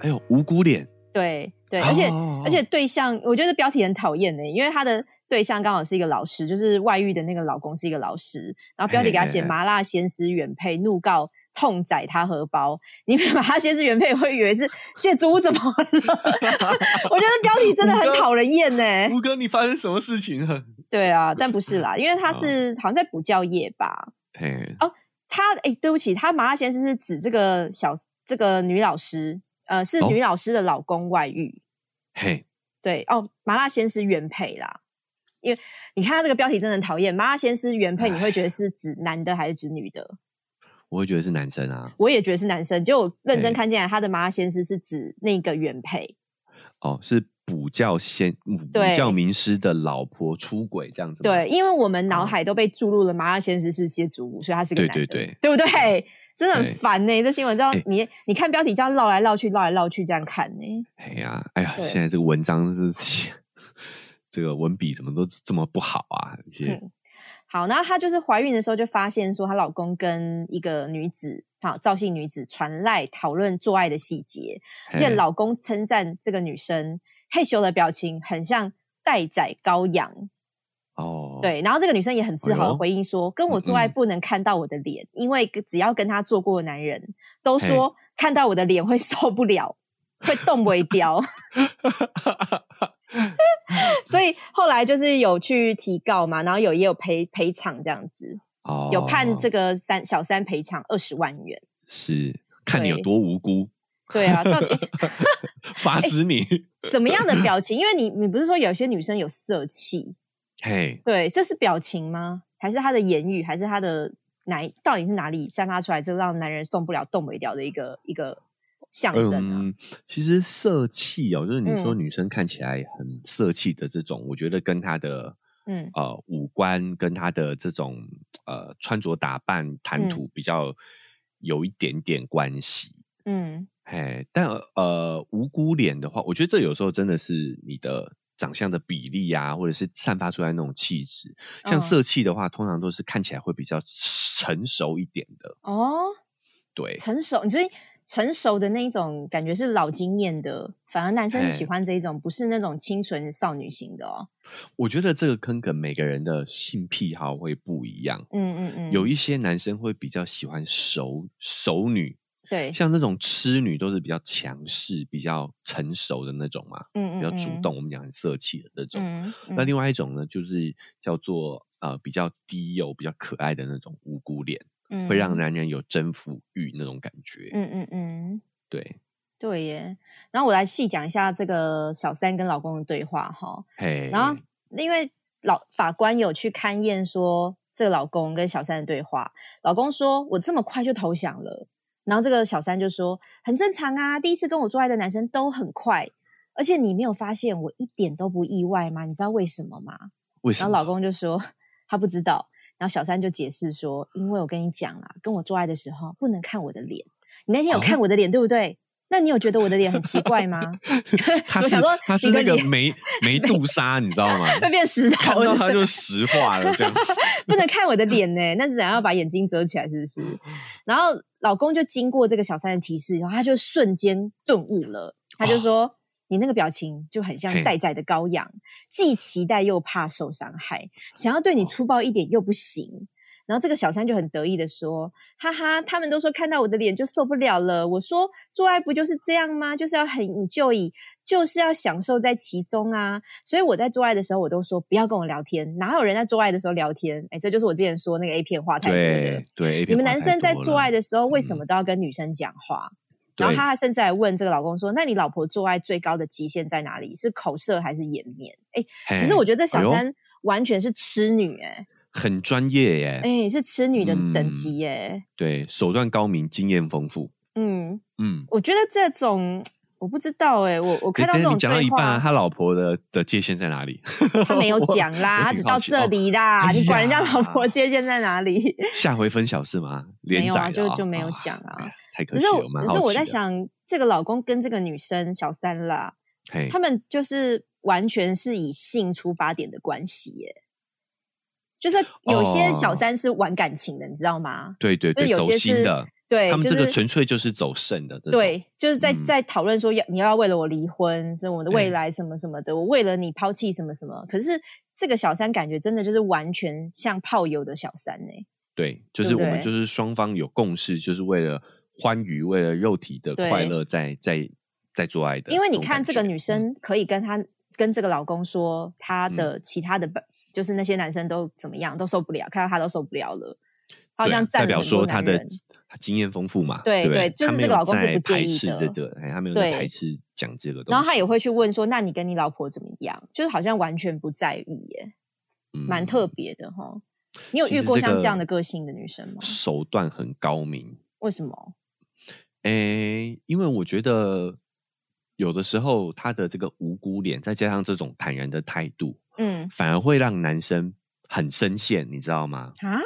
还有无辜脸，对对，而且而且对象，我觉得标题很讨厌的，因为他的。对象刚好是一个老师，就是外遇的那个老公是一个老师，然后标题给他写“麻辣鲜师原配怒告痛宰他荷包”，你麻辣鲜师原配会以为是谢猪怎么了？我觉得标题真的很讨人厌呢。吴哥，你发生什么事情了？对啊，但不是啦，因为他是好像在补教业吧？哦，他哎，对不起，他麻辣先生是指这个小这个女老师，呃，是女老师的老公外遇。嘿，对哦，麻辣先生原配啦。因为你看他这个标题真的很讨厌，麻辣鲜师原配，你会觉得是指男的还是指女的？我会觉得是男生啊，我也觉得是男生。就认真看进来，他的麻辣鲜师是指那个原配。哦，是补教先补教名师的老婆出轨这样子。对，因为我们脑海都被注入了麻辣鲜师是谢祖武，所以他是个男的，对对对，对不对？真的很烦呢，这新闻，知道你你看标题这样绕来绕去，绕来绕去这样看呢。哎呀，哎呀，现在这个文章是。这个文笔怎么都这么不好啊？嗯，好，然后她就是怀孕的时候就发现说，她老公跟一个女子，好赵姓女子传赖讨论做爱的细节，而且老公称赞这个女生害羞的表情很像待宰羔羊。哦，对，然后这个女生也很自豪的回应说，跟我做爱不能看到我的脸，因为只要跟他做过的男人都说看到我的脸会受不了，会动尾雕。所以后来就是有去提告嘛，然后有也有赔赔偿这样子，哦，有判这个三小三赔偿二十万元，是看你有多无辜，对啊，到底 罚死你什么样的表情？因为你你不是说有些女生有色气，嘿，对，这是表情吗？还是她的言语？还是她的哪到底是哪里散发出来，就让男人受不了、动不了的一个一个？象征啊，其实色气哦，就是你说女生看起来很色气的这种，我觉得跟她的嗯。呃五官跟她的这种呃穿着打扮谈吐比较有一点点关系，嗯，嘿，但呃无辜脸的话，我觉得这有时候真的是你的长相的比例啊，或者是散发出来那种气质，像色气的话，通常都是看起来会比较成熟一点的。哦，对，成熟，你觉得？成熟的那一种感觉是老经验的，反而男生喜欢这一种，不是那种清纯少女型的哦。我觉得这个坑跟每个人的性癖好会不一样。嗯嗯嗯，有一些男生会比较喜欢熟熟女，对，像那种痴女都是比较强势、比较成熟的那种嘛，嗯比较主动，我们讲很色气的那种。嗯，那另外一种呢，就是叫做呃比较低幼、比较可爱的那种无辜脸，外会让男人有征服欲那种感觉。嗯嗯嗯，对，对耶。然后我来细讲一下这个小三跟老公的对话哈。嘿，然后因为老法官有去勘验说这个老公跟小三的对话，老公说我这么快就投降了，然后这个小三就说很正常啊，第一次跟我做爱的男生都很快，而且你没有发现我一点都不意外吗？你知道为什么吗？为什么？然后老公就说 他不知道，然后小三就解释说，因为我跟你讲啦，跟我做爱的时候不能看我的脸，你那天有哦看我的脸、对不对？那你有觉得我的脸很奇怪吗？他是我想说他是那个梅梅 杜莎，你知道吗？会变石看头的，到他就石化了，这样。不能看我的脸呢，那是怎样要把眼睛遮起来，是不是？然后老公就经过这个小三的提示以后，他就瞬间顿悟了，他就说：“你那个表情就很像待宰的羔羊，既期待又怕受伤害，想要对你粗暴一点又不行。”然后这个小三就很得意的说：“哈哈，他们都说看到我的脸就受不了了。我说做爱不就是这样吗？就是要很引就以，就是要享受在其中啊。所以我在做爱的时候，我都说不要跟我聊天，哪有人在做爱的时候聊天？哎，这就是我之前说那个 A 片话太多的对。对，你们男生在做爱的，的时候，为什嗯么都要跟女生讲话？然后对他甚至还问这个老公说：“那你老婆做爱最高的极限在哪里？是口舌还是颜面？”哎，其实我觉得这小三完全是痴女、哎、很专业耶，哎，是痴女的等嗯级耶。对，手段高明，经验丰富。嗯，嗯，我觉得这种我不知道哎、我我看到你讲到一半啊，他老婆的的界限在哪里？他没有我讲啦，他只到这里啦。哎你管人家老婆界限在哪里？下回分晓是吗？连没有啊载就就没有讲啊太可惜了，只是只是我在想，这个老公跟这个女生小三啦，他们就是完全是以性出发点的关系耶。就是有些小哦三是玩感情的，你知道吗？对对有些是心的，对，他们这个纯粹就是走肾的，对，就是在嗯在讨论说要你要要为了我离婚，所以我的未来什么什么的，我为了你抛弃什么什么。可是这个小三感觉真的就是完全像泡友的小三呢、对，就是我们就是双方有共识，就是为了欢愉，为了肉体的快对乐在在在做爱的。因为你看这个女嗯生可以跟她跟这个老公说，她的其他的就是那些男生都怎么样，都受不了，看到她都受不了了。好像代表说他的经验丰富嘛，对对对就是这个老公是不介意的这个，哎，他没有排斥讲这个东西，然后他也会去问说：“那你跟你老婆怎么样？”就是好像完全不在意耶，蛮嗯特别的哈。你有遇过像这样的个性的女生吗？手段很高明。为什么？诶，因为我觉得有的时候他的这个无辜脸，再加上这种坦然的态度，嗯反而会让男生很深陷，你知道吗？啊，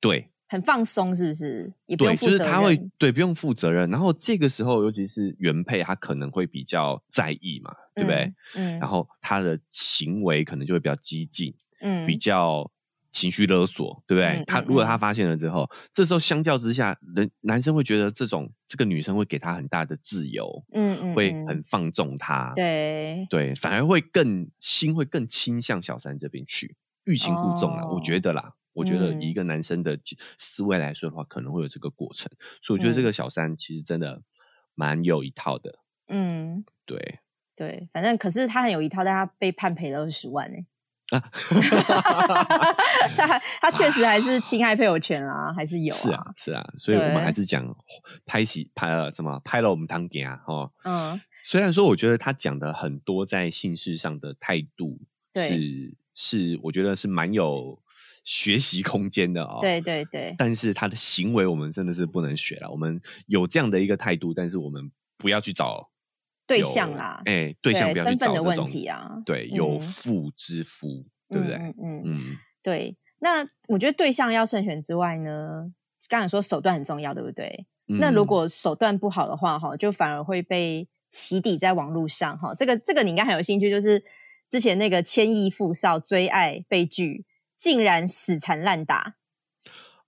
对很放松是不是？也不用对，负责就是他会对不用负责任，然后这个时候尤其是原配，他可能会比较在意嘛，对不对？？嗯，然后他的行为可能就会比较激进，嗯比较情绪勒索，对不对？嗯嗯他如果他嗯发现了之后，这时候相较之下，人男生会觉得这种这个女生会给他很大的自由，嗯嗯会嗯很放纵他，对，对，反而会更心会更倾向小三这边去，欲擒故纵啦，我觉哦得啦。我觉得以一嗯个男生的思维来说的话，可能会有这个过程，所以我觉得这嗯个小三其实真的蛮有一套的。嗯对对，反正可是他很有一套，但他被判赔了二十万哎。啊，他还他确实还是侵害配偶权啊，还是有是啊，是啊，所以我们还是讲拍戏拍了什么拍了我们汤给啊哦。嗯虽然说我觉得他讲的很多在性事上的态度对是是，我觉得是蛮有学习空间的哦。对对对，但是他的行为我们真的是不能学了。我们有这样的一个态度，但是我们不要去找对象啦哎、对象不要去身份的问找这种题啊，对，有嗯妇之夫，对不对？嗯嗯对。那我觉得对象要慎选之外呢，刚才说手段很重要，对不对？那如嗯果手段不好的话，哈，就反而会被起底在网络上，哈。这个这个你应该很有兴趣，就是之前那个千亿富少追爱被拒，竟然死缠烂打，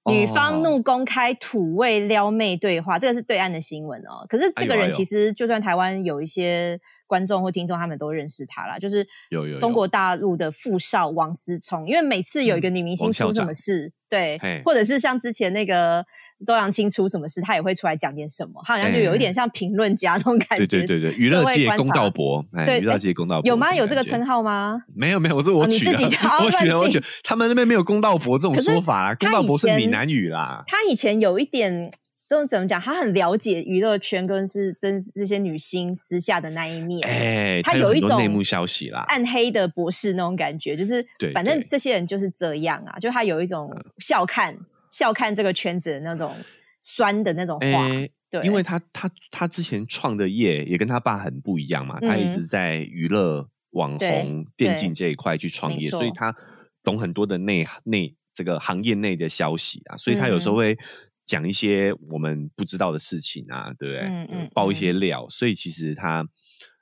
女方哦。怒公开土味撩妹对话，这个是对岸的新闻哦。可是这个人其实就算台湾有一些观众或听众他们都认识他啦，就是有有有。中国大陆的富少王思聪，因为每次有一个女明星出什么事，对，或者是像之前那个周扬青出什么事，他也会出来讲点什么，他好像就有一点像评论家那种感觉。对对对对，娱乐界公道伯，哎，对娱乐界公道伯有吗？有这个称号吗？没有没有，我是我取的，我取的，我取的。他们那边没有公道伯这种说法啦，公道他以前伯是闽南语啦。他以前有一点。这种怎么讲？他很了解娱乐圈跟是真这些女星私下的那一面，哎，他有一种内幕消息啦。暗黑的博士那种感觉，就是对反正这些人就是这样啊，就他有一种笑看笑看这个圈子的那种酸的那种话，哎，对，因为他他他之前创的业也跟他爸很不一样嘛，他一嗯。直在娱乐、网对红、电对。竞这一块去创业，所以他懂很多的内内这个行业内的消息啊，所以他有时候嗯会讲一些我们不知道的事情啊，对不对？嗯嗯爆一些。料，所以其实他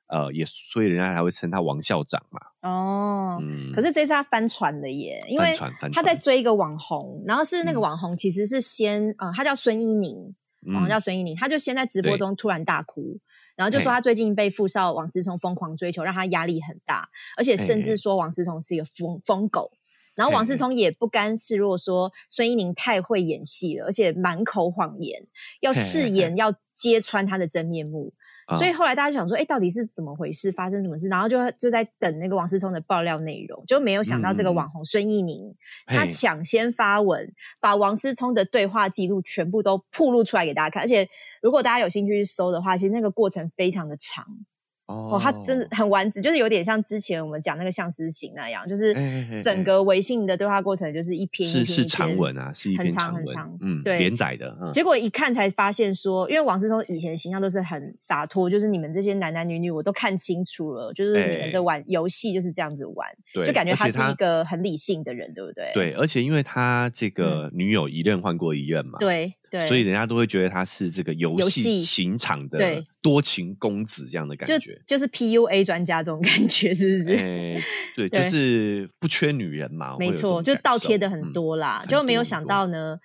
呃也，所以人家才会称他王校长嘛。哦。嗯，可是这次他翻船了耶，因为他在追一个网红，然后是那个嗯网红其实是先呃，他叫孙一宁，网红嗯叫孙一宁，他就先在直播中突然大哭，然后就说他最近被富少王思聪疯狂追求，让他压力很大，而且甚至说王思聪是一个疯疯狗。然后王思聪也不甘示弱，说孙一宁太会演戏了，而且满口谎言，要誓言要揭穿他的真面目。啊所以后来大家想说，哎，到底是怎么回事？发生什么事？然后就就在等那个王思聪的爆料内容，就没有想到这个嗯网红孙艺宁，他抢先发文，把王思聪的对话记录全部都曝露出来给大家看。而且如果大家有兴趣去搜的话，其实那个过程非常的长哦，他真的很完整，就是有点像之前我们讲那个相思行那样，就是整个微信的对话过程就是一篇是是长文啊，是一很篇长很长嗯，对连载的，嗯，结果一看才发现说，因为王思聪以前的形象都是很洒脱，就是你们这些男男女女我都看清楚了，就是你们的玩游戏就是这样子玩，对，就感觉他是一个很理性的人，对不对？对，而且因为他这个女友一任换过一任嘛，，对对，所以人家都会觉得他是这个游游戏戏情场的多情公子这样的感觉。就是 PUA 专家这种感觉，是不是？哎，对，就是不缺女人嘛，没错，就倒贴的很多啦，很就没有想到呢，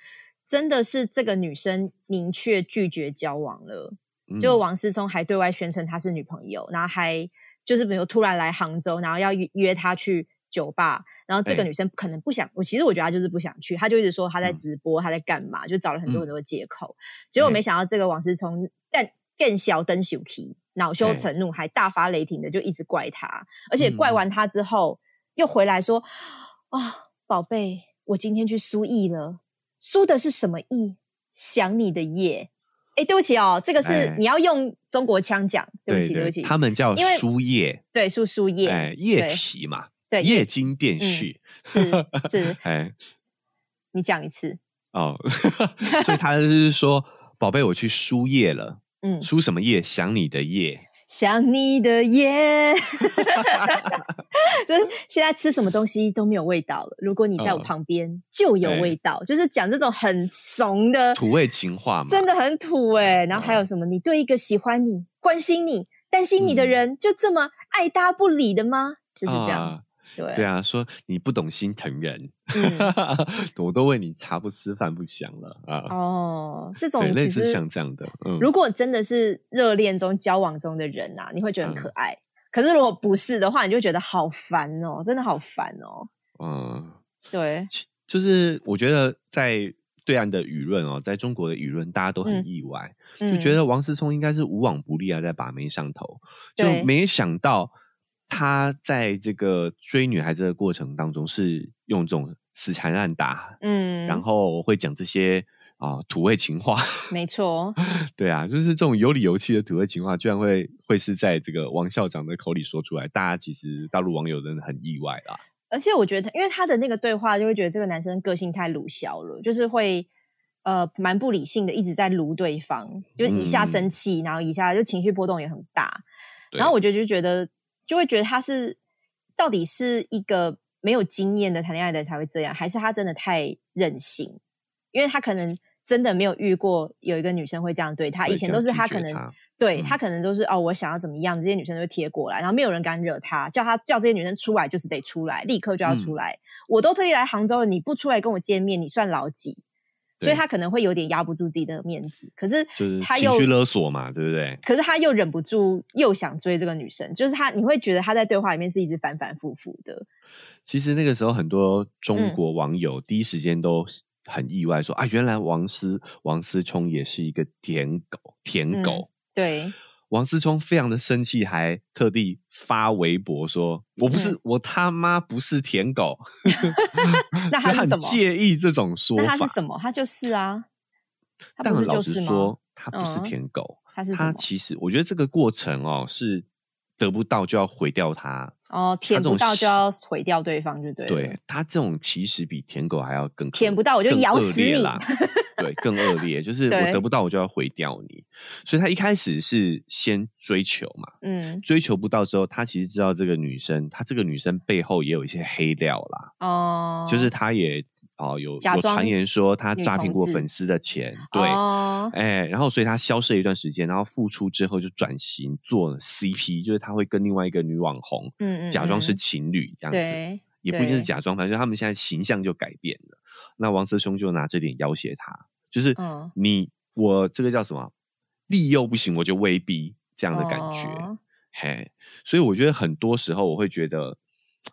真的是这个女生明确拒绝交往了。嗯。结果王思聪还对外宣称她是女朋友，然后还就是比如突然来杭州，然后要约约她去酒吧，然后这个哎女生可能不想，我其实我觉得她就是不想去，她就一直说她在嗯。直播，她在干嘛，就找了很多嗯。很多的借口。结果哎没想到这个王思聪更更小灯羞气，恼羞哎成怒，还大发雷霆的就一直怪她，而且怪嗯。完她之后又回来说啊，宝贝，我今天去输艺了，输的是什么艺？想你的夜。哎，对不起哦，这个是哎。你要用中国腔讲，对不起，对不起，他们叫输液，对输输液，哎，液对。体嘛，对液晶电续，是是，哎，你讲一次，哦，所以他就是说，宝贝，我去输液了，嗯，输什么液？想你的液。想你的夜，就是现在吃什么东西都没有味道了。如果你在我嗯旁边，就有味道。就是讲这种很怂的，土味情话嘛，真的很土哎、然后还有什么？你对一个喜欢你、关心你、担心你的嗯人，就这么爱搭不理的吗？就是这样，啊对。对啊，说你不懂心疼人，嗯。我都为你茶不思饭不想了啊。哦，这。种，类似像这样的，嗯，如果真的是热恋中、交往中的人啊，你会觉得很可嗯。爱。可是如果不是的话，你就觉得好烦哦，真的好烦哦。嗯，对，就是我觉得在对岸的舆论哦，在中国的舆论，大家都很嗯意外，嗯就觉得王思聪应该是无往不利啊，在把妹上头，就对。没想到他在这个追女孩子的过程当中，是用这种死缠烂打，嗯，然后会讲这些啊、土味情话。没错，对啊，就是这种有理有气的土味情话，居然会会是在这个王校长的口里说出来，大家其实大陆网友真的很意外啦。而且我觉得，因为他的那个对话，就会觉得这个男生个性太鲁小了，就是会呃蛮不理性的，一直在撸对方，就是一下嗯生气，然后一下就情绪波动也很大。然后我就就觉得，就会觉得他是到底是一个没有经验的谈恋爱的人才会这样，还是他真的太任性？因为他可能真的没有遇过有一个女生会这样对他，以前都是他可能对他可能都是哦，我想要怎么样，这些女生就会贴过来，然后没有人敢惹他，叫他叫这些女生出来就是得出来，立刻就要嗯出来。我都特意来杭州了，你不出来跟我见面，你算老几？所以他可能会有点压不住自己的面子。可是就是他又情绪勒索嘛，对不对？可是他又忍不住又想追这个女生，就是他你会觉得他在对话里面是一直反反复复的。其实那个时候很多中嗯国网友第一时间都很意外说，啊，原来王思王思聪也是一个舔狗，舔狗。对，王思聪非常的生气，还特地发微博说：“我不是，嗯我他妈不是舔狗。”那他是什么？介意这种说那法。他是什么？他就是啊，他不是但老就是吗？实说，他不是嗯舔狗，他是？他其实我觉得这个过程哦是得不到就要毁掉他。哦，舔不到就要毁掉对方，就对了。对他这种其实比舔狗还要更舔不到我就咬死你啦 对，更恶劣，就是我得不到我就要毁掉你。所以他一开始是先追求嘛，嗯，追求不到之后，他其实知道这个女生，她这个女生背后也有一些黑料啦，哦，就是她也哦有有传言说她女诈骗过粉丝的钱，对。哦，哎，然后所以他消失了一段时间，然后复出之后就转型做 CP，就是他会跟另外一个女网红嗯嗯，假装是嗯情侣这样子，也不一定是假装，反正他们现在形象就改变了。那王思聪就拿这点要挟他，就是嗯你我这个叫什么利诱不行，我就威逼这样的感觉。哦嘿，所以我觉得很多时候我会觉得，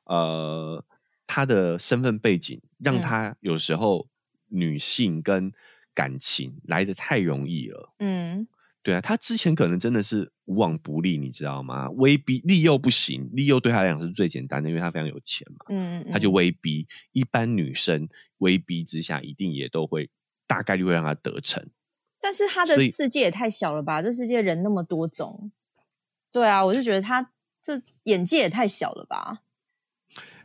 呃，他的身份背景让嗯他有时候女性跟感情来的太容易了。嗯，对啊，他之前可能真的是无往不利，你知道吗？威逼利诱不行，利诱对他来讲是最简单的，因为他非常有钱嘛，嗯嗯，他就嗯威逼。一般女生威逼之下，一定也都会大概率会让他得逞。但是他的世界也太小了吧？这世界人那么多种，对啊，我就觉得他这眼界也太小了吧？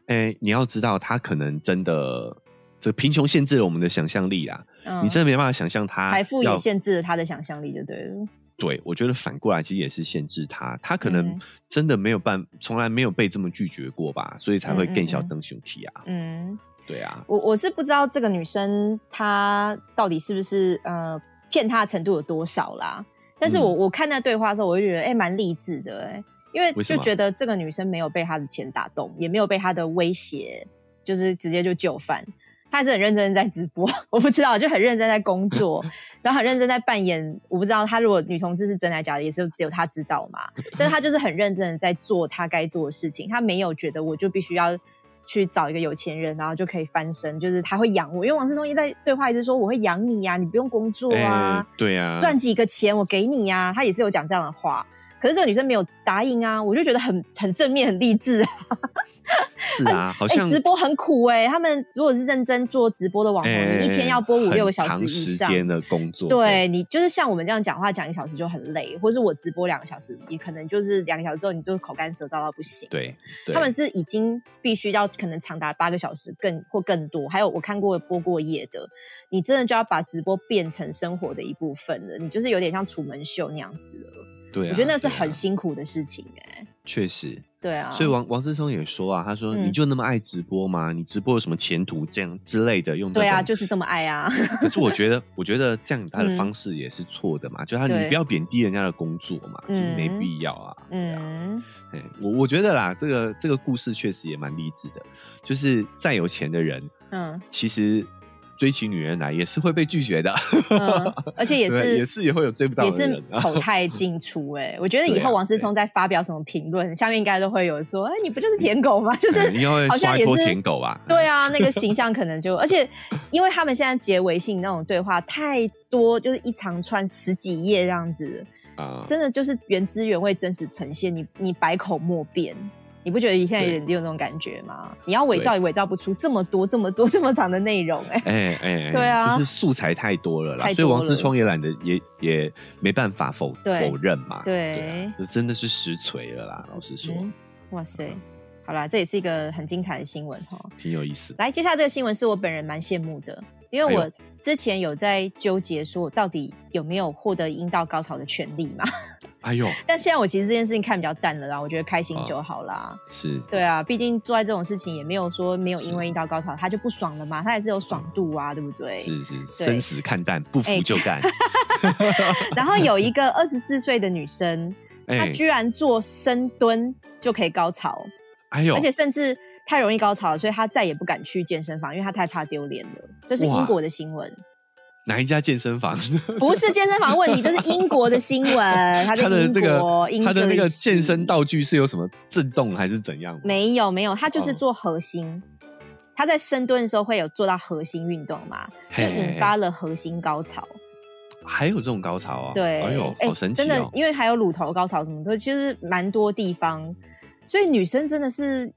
哎，你要知道，他可能真的这个贫穷限制了我们的想象力啊，嗯，你真的没办法想象他财富也限制了他的想象力，就对了。对，我觉得反过来其实也是限制他，他可能嗯真的没有办，从来没有被这么拒绝过吧，所以才会更小登熊体啊。嗯，对啊，我我是不知道这个女生她到底是不是呃骗他的程度有多少啦。但是我、嗯我看那对话的时候，我就觉得哎蛮励志的哎、因为就觉得这个女生没有被他的钱打动，也没有被他的威胁，就是直接就就范。她还是很认真在直播，我不知道，就很认真在工作，然后很认真在扮演。我不知道她如果女同志是真来假的，也是只有她知道嘛。但是她就是很认真的在做她该做的事情，她没有觉得我就必须要去找一个有钱人，然后就可以翻身，就是他会养我。因为王思聪一在对话一直说我会养你呀、你不用工作啊哎，对啊，赚几个钱我给你呀、他也是有讲这样的话。可是这个女生没有答应啊，我就觉得很很正面、很励志啊。是啊，好哎、像直播很苦哎、他们如果是认真做直播的网红，哎你一天要播五六个小时以上，时间的工作，对你就是像我们这样讲话讲一个小时就很累，或是我直播两个小时，你可能就是两个小时之后你就口干舌燥到不行。对，对他们是已经必须要可能长达八个小时更或更多，还有我看过播过夜的，你真的就要把直播变成生活的一部分了，你就是有点像楚门秀那样子了。对啊，我觉得那是很辛苦的事情哎、确实。对啊，所以王王思聪也说啊，他说嗯你就那么爱直播吗？你直播有什么前途？这样之类的，用这对啊，就是这么爱啊。可是我觉得，我觉得这样他的嗯方式也是错的嘛，就他你不要贬低人家的工作嘛，其实没嗯必要啊，嗯，哎，我我觉得啦，这个这个故事确实也蛮励志的，就是再有钱的人，嗯其实追起女人来也是会被拒绝的，嗯，而且也 是也是也会有追不到也是的人啊。丑态尽出哎、我觉得以后王思聪在发表什么评论，下面应该都会有说，哎、你不就是舔狗吗？就是嗯应该会好像刷一波也是舔狗吧？对啊，那个形象可能就，而且因为他们现在结微信那种对话太多，就是一长串十几页这样子，啊，真的就是原汁原味、真实呈现，你你百口莫辩。你不觉得你现在有有那种感觉吗？你要伪造也伪造不出这么多、这么多、这么长的内容、哎，哎哎，哎对啊就是素材太多了啦，太所以王思聪也懒得也也没办法否否认嘛，对啊这真的是实锤了啦，老实说，嗯，哇塞，好啦，这也是一个很精彩的新闻哈。挺有意思。来，接下来这个新闻是我本人蛮羡慕的，因为我之前有在纠结说，我到底有没有获得阴道高潮的权利嘛？哎呦，但现在我其实这件事情看比较淡了啦，我觉得开心哦。就好啦。是，对啊，毕竟做在这种事情也没有说没有因为阴道高潮他就不爽了嘛，他也是有爽度啊，对不对？是是，生死看淡，不服哎就干。然后有一个二十四岁的女生，她哎居然做深蹲就可以高潮，哎呦，而且甚至太容易高潮了，所以她再也不敢去健身房，因为她太怕丢脸了。这是英国的新闻。哪一家健身房？不是健身房问题，这是英国的新闻。他他的英这个国，他的那个健身道具是有什么震动还是怎样？没有没有，他就是哦做核心。他在深蹲的时候会有做到核心运动嘛，就引发了核心高潮。还有这种高潮啊？对，哎呦，好神奇真的哦，！因为还有乳头高潮什么的，其实蛮多地方，所以女生真的是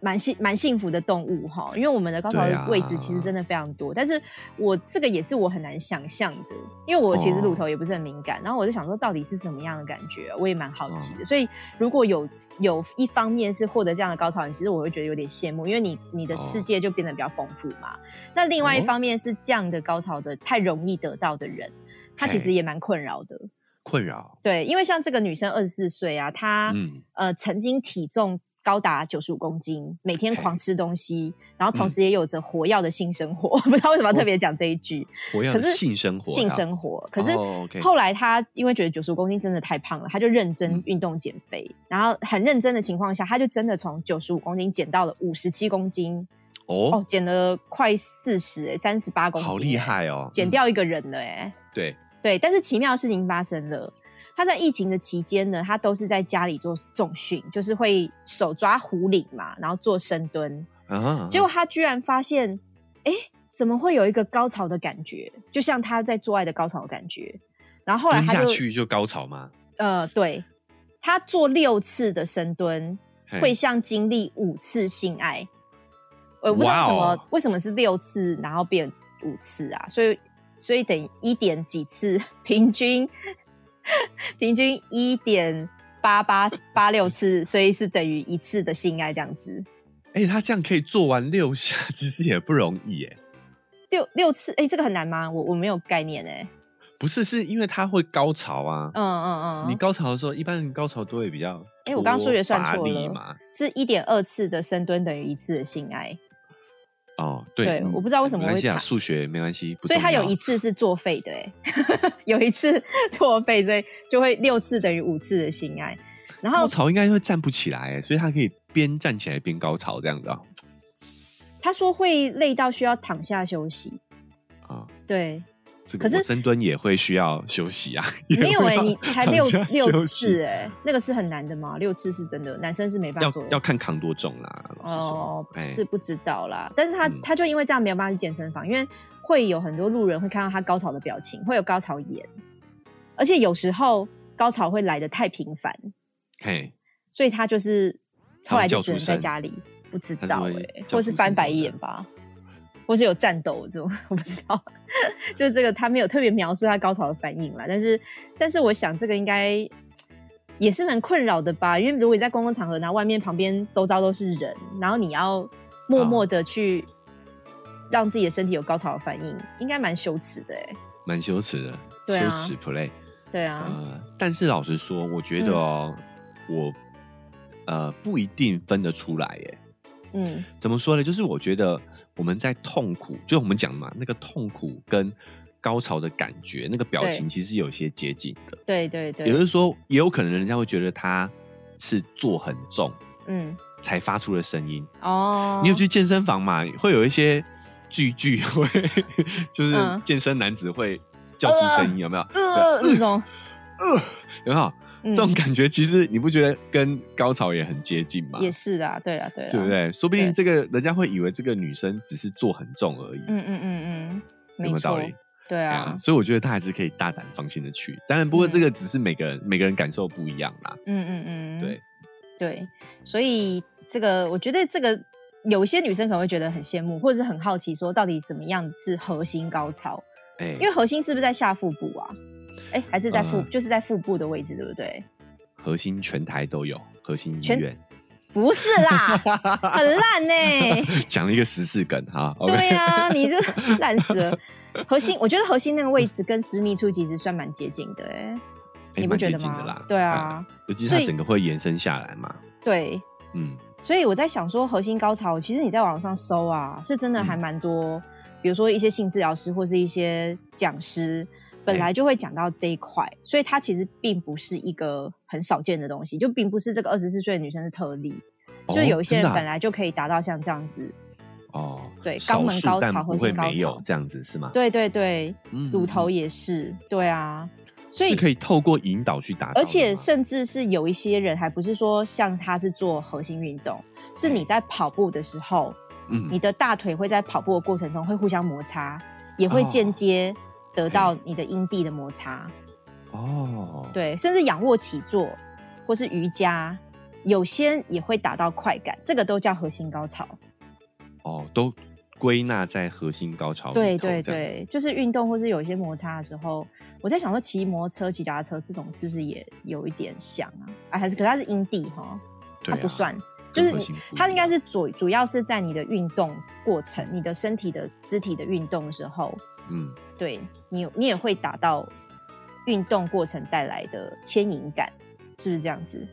蛮幸蛮幸福的动物哈。因为我们的高潮的位置其实真的非常多，但是我这个也是我很难想象的，因为我其实哦乳头也不是很敏感，然后我就想说到底是什么样的感觉，我也蛮好奇哦的。所以如果有有一方面是获得这样的高潮，其实我会觉得有点羡慕，因为你你的世哦界就变得比较丰富嘛。那另外一哦方面是这样的高潮的太容易得到的人，他其实也蛮困扰的。困扰。对，因为像这个女生二十四岁啊，她、嗯呃曾经体重高达九十五公斤，每天狂吃东西，然后同嗯时也有着活跃的性生活。不知道为什么要特别讲这一句，我要可是性生活，性生活。可是后来他因为觉得九十五公斤真的太胖了，他就认真嗯运动减肥，然后很认真的情况下，他就真的从九十五公斤减到了五十七公斤，哦哦，，减了快四十哎，三十八公斤，好厉，害哦，嗯减掉一个人了哎。对，对，但是奇妙的事情发生了。他在疫情的期间呢，他都是在家里做重训，就是会手抓壶铃嘛，然后做深蹲。啊，结果他居然发现，哎，怎么会有一个高潮的感觉，就像他在做爱的高潮的感觉。然后后来他就下去就高潮吗？呃，对他做六次的深蹲，嘿会像经历五次性爱。我不知道为什么、为什么是六次，然后变五次啊？所以所以等于一点几次，平均 平均一点八八 八六次，所以是等于一次的性爱这样子。哎、他这样可以做完六下，其实也不容易哎。六六次，哎、这个很难吗？我我没有概念哎、不是，是因为他会高潮啊。嗯嗯嗯，你高潮的时候，一般人高潮都会比较……哎我刚刚数学算错了嘛。是一点二次的深蹲等于一次的性爱，哦，对，嗯我不知道为什么没关系啊，会卡数学没关系，所以他有一次是作废的哎、有一次 作废，所以就会六次等于五次的性爱。然后高潮应该会站不起来哎，所以他可以边站起来边高潮这样子啊。他说会累到需要躺下休息，啊，对，这个可是我深蹲也会需要休息啊。没有哎、你才六六次哎、那个是很难的嘛？六次是真的，男生是没办法要做的。要看扛多重啦。哦，哎是不知道啦，但是他、嗯他就因为这样没有办法去健身房，因为会有很多路人会看到他高潮的表情，会有高潮眼，而且有时候高潮会来的太频繁，嘿，所以他就是后来就只能在家里，不知道哎、或是翻白眼吧，或是有战斗这种，我不知道。就是这个他没有特别描述他高潮的反应啦，但是但是我想这个应该也是蛮困扰的吧，因为如果你在公共场合，然后外面旁边周遭都是人，然后你要默默的去让自己的身体有高潮的反应，应该蛮羞耻的哎、蛮羞耻的，对啊羞耻 play。对啊，呃，但是老实说，我觉得哦，我呃不一定分得出来耶。嗯怎么说呢？就是我觉得我们在痛苦，就我们讲嘛，那个痛苦跟高潮的感觉，那个表情其实有些接近的。对对对，也就是说，也有可能人家会觉得他是做很重嗯才发出的声音。哦，你有去健身房嘛？会有一些句句会，就是嗯健身男子会叫出声音，有没有？呃那种呃，有没有？嗯这种感觉其实你不觉得跟高潮也很接近吗？也是啊，对啊对啊，对不？对？说不定对这个人家会以为这个女生只是做很重而已，嗯嗯嗯嗯，有没有道理？对啊，所以我觉得他还是可以大胆放心的去。当然，不过这个只是每个人、每个人感受不一样啦。嗯嗯嗯，对，对，所以这个我觉得这个有一些女生可能会觉得很羡慕，或者是很好奇，说到底怎么样是核心高潮？哎，因为核心是不是在下腹部啊？哎，还是在腹，呃就是在腹部的位置，对不对？核心全台都有，核心医全院不是啦，很烂呢、讲了一个十四梗哈。对啊，你这 烂死了。核心，我觉得核心那个位置跟私密处其实算蛮接近的、哎，哎你不觉得吗？对啊，尤其是所以它整个会延伸下来嘛。对，嗯，所以我在想说，核心高潮，其实你在网上搜啊，是真的还蛮多，比如说一些性治疗师或是一些讲师，本来就会讲到这一块，所以它其实并不是一个很少见的东西，就并不是这个二十四岁的女生是特例，就哦有一些人本来就可以达到像这样子哦，对肛门高潮核心高没有潮这样子是吗？对对对，嗯，乳头嗯。也是，对啊，所以是可以透过引导去达到，而且甚至是有一些人还不是说像他是做核心运动，是你在跑步的时候，嗯。你的大腿会在跑步的过程中会互相摩擦，也会哦。间接得到你的阴蒂的摩擦。哦，对，甚至仰卧起坐或是瑜伽，有些也会达到快感，这个都叫核心高潮。哦，都归纳在核心高潮。对对对，就是运动或是有一些摩擦的时候，我在想说，骑摩托车、骑脚踏车这种是不是也有一点像啊？啊，还是可是它是阴蒂哈，它不算，就是它应该是主主要是在你的运动过程、你的身体的肢体的运动的时候，嗯，对你你也会达到运动过程带来的牵引感，是不是这样子？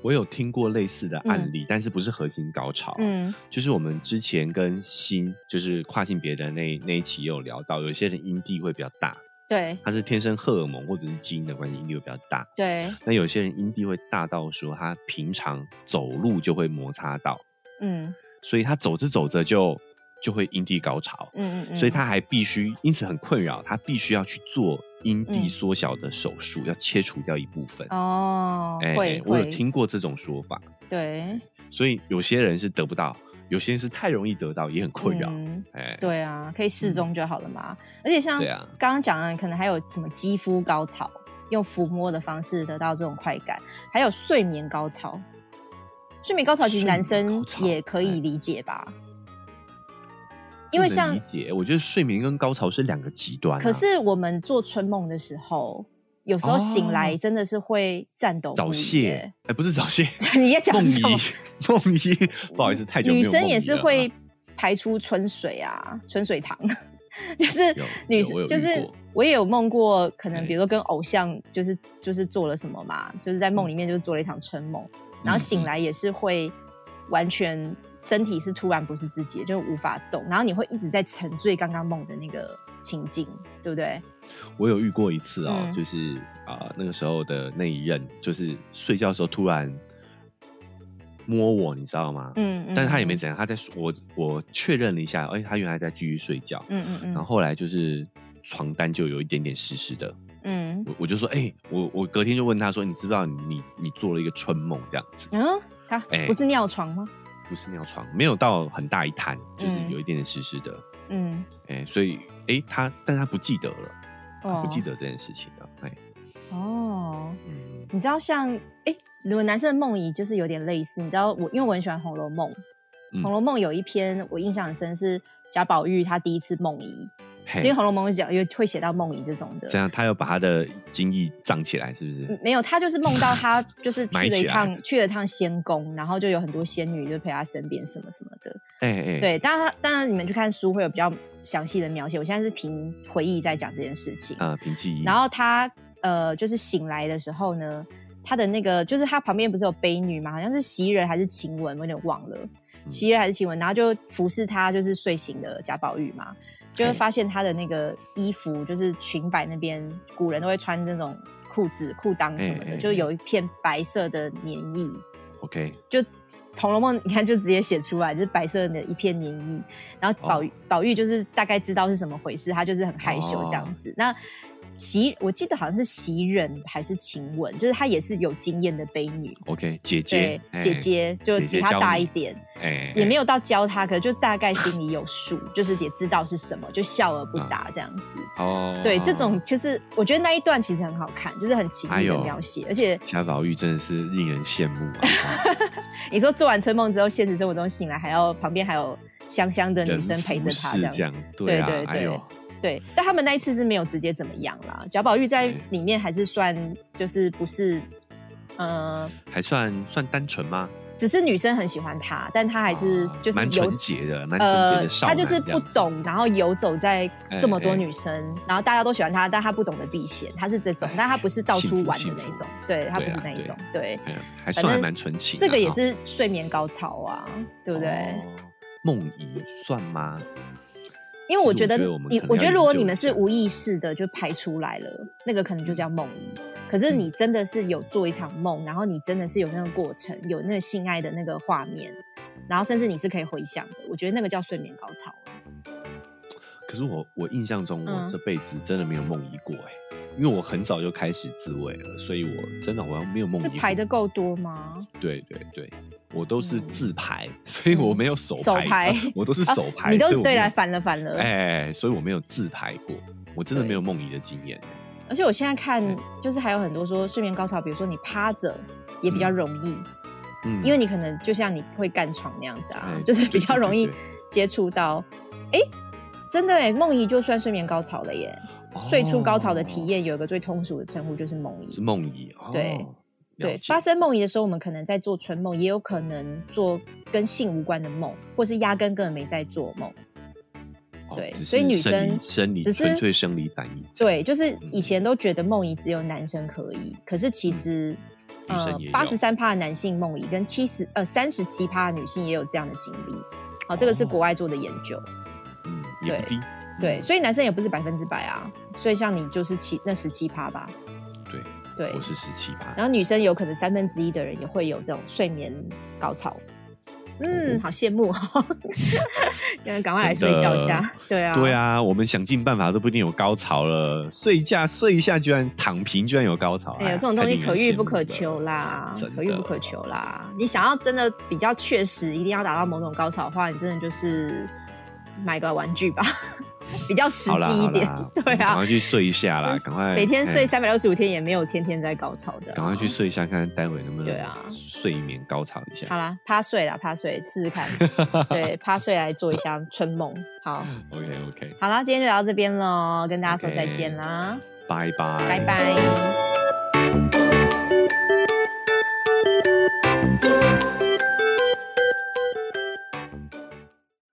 我有听过类似的案例，但是不是核心高潮，嗯。就是我们之前跟新就是跨性别的那那一期也有聊到，有些人阴蒂会比较大，对他是天生荷尔蒙或者是基因的关系，阴蒂会比较大。对，那有些人阴蒂会大到说他平常走路就会摩擦到，嗯。所以他走着走着就就会阴蒂高潮，嗯嗯嗯，所以他还必须因此很困扰，他必须要去做阴蒂嗯缩小的手术，要切除掉一部分。哦，哎、会我有会听过这种说法，对所以有些人是得不到，有些人是太容易得到，也很困扰。嗯哎、对啊，可以适中就好了嘛。而且像刚刚讲的，可能还有什么肌肤高潮，用抚摸的方式得到这种快感，还有睡眠高潮。睡眠高潮其实男生也可以哎理解吧？因为像理解，我觉得睡眠跟高潮是两个极端、啊。可是我们做春梦的时候，有时候醒来哦真的是会颤抖不已早泄耶。，哎、不是早泄，你也讲梦遗？，梦遗，不好意思，太久女生也是会排出春水啊，春水堂，就是女生，就是我也有梦过，可能哎比如说跟偶像，就是就是做了什么嘛，就是在梦里面就是做了一场春梦，然后醒嗯来也是会完全身体是突然不是自己的，就无法动，然后你会一直在沉醉刚刚梦的那个情境，对不对？我有遇过一次哦，嗯就是啊、呃那个时候的那一任，就是睡觉的时候突然摸我，你知道吗？嗯，嗯但是他也没嗯怎样，他在我我确认了一下，哎，他原来在继续睡觉，嗯嗯嗯，然后后来就是床单就有一点点湿湿的，嗯。我我就说，哎、我我隔天就问他说，你知不知道你你你做了一个春梦这样子，嗯，他哎不是尿床吗？不是尿床，没有到很大一滩，就是嗯。有一点点湿湿的，嗯，哎、所以哎、他但他不记得了，他哦不记得这件事情了，哎、哦。嗯，你知道像哎，如果男生的梦遗就是有点类似，你知道我因为我很喜欢《红楼梦》，嗯红楼梦》有一篇我印象很深是贾宝玉他第一次梦遗，因为嘿《红楼梦》讲又会写到梦遗这种的这。样他又把他的精液胀起来，是不是？嗯没有，他就是梦到他就是去了一趟去了一趟仙宫，然后就有很多仙女就陪他身边什么什么的。哎哎、对，当然当然你们去看书会有比较详细的描写，我现在是凭回忆在讲这件事情。啊，凭记忆，然后他呃，就是醒来的时候呢，他的那个就是他旁边不是有悲女嘛，好像是袭人还是晴雯，我有点忘了，嗯袭人还是晴雯，然后就服侍他就是睡醒的贾宝玉嘛，就会发现他的那个衣服就是裙摆那边，古人都会穿那种裤子、裤裆什么的，就有一片白色的粘液，OK，就《红楼梦》你看就直接写出来，就是白色的一片粘液，然后宝玉、宝玉就是大概知道是什么回事，他就是很害羞这样子。那袭我记得好像是袭人还是晴雯，就是她也是有经验的悲女，OK，姐对姐，哎姐，姐就比她大一点，哎，也没有有到教她，可就大概心里有数，就是也知道是什么，就笑而不答这样子。哦，对，这种其实我觉得那一段其实很好看，就是很情欲的描写，而且贾宝玉真的是令人羡慕啊！你说做完春梦之后，现实生活中醒来还要旁边还有香香的女生陪着他这样对啊，对对对哎呦，对，但他们那一次是没有直接怎么样啦。贾宝玉在对里面还是算就是不是，呃，还算算单纯吗？只是女生很喜欢他，但他还是哦就是游蛮纯洁的，蛮纯洁呃的，少他就是不懂，然后游走在这么多女生，然后大家都喜欢他，但他不懂得避嫌，他是这种哎，但他不是到处玩的那种，对他不是那一种，对，还算蛮纯情。这个也是睡眠高潮啊，对不对？哦梦遗算吗？因为我觉得你我觉得如果你们是无意识的就排出来了，那个可能就叫梦遗。可是嗯你真的是有做一场梦，然后你真的是有那个过程，有那个性爱的那个画面，然后甚至你是可以回想的，我觉得那个叫睡眠高潮。可是我我印象中，我嗯这辈子真的没有梦遗过哎、因为我很早就开始自慰了，所以我真的好像没有梦遗。这排的够多吗？对对对，我都是自排，所以我没有手手排，排我都是 啊手排。你都是对来反了反了。哎，所以我没有自排过，我真的对没有梦遗的经验。而且我现在看对，就是还有很多说睡眠高潮，比如说你趴着也比较容易，嗯，因为你可能就像你会干床那样子啊，哎就是比较容易接触到。哎，真的哎，梦遗就算睡眠高潮了耶。睡出高潮的体哦验有一个最通俗的称呼，就是梦遗是。梦遗。哦对了对，解发生梦遗的时候，我们可能在做春梦，也有可能做跟性无关的梦，或是压根根本没在做梦。哦对只所以女生理生生理只是纯粹生理反应。对，就是以前都觉得梦遗只有男生可以，可是其实。呃八十三趴的男性梦遗跟七十呃三十七趴的女性也有这样的经历，好，这个是哦国外做的研究，嗯，对低。对，嗯所以男生也不是百分之百啊，所以像你就是七那十七趴吧，对，对我，是十七趴。然后女生有可能三分之一的人也会有这种睡眠高潮。嗯，哦好羡慕哦！因为赶快来睡觉一下。对啊，对，啊，我们想尽办法都不一定有高潮了，睡一下睡一下居然躺平，居然有高潮，哎呦，呀这种东西可遇不可。求啦，可遇不可求啦。你想要真的比较确实，一定要达到某种高潮的话，你真的就是买个玩具吧，比较实际一点。对啊赶快，去睡一下啦，赶快每天睡哎三百六十五天也没有天天在高潮的啊。赶快去睡一下，看看待会能不能对啊睡眠高潮一下。好啦，趴睡啦，趴睡试试看。对，趴睡来做一下春梦。好，OK OK，好啦，今天就聊到这边喽，跟大家说再见啦，拜拜，拜拜。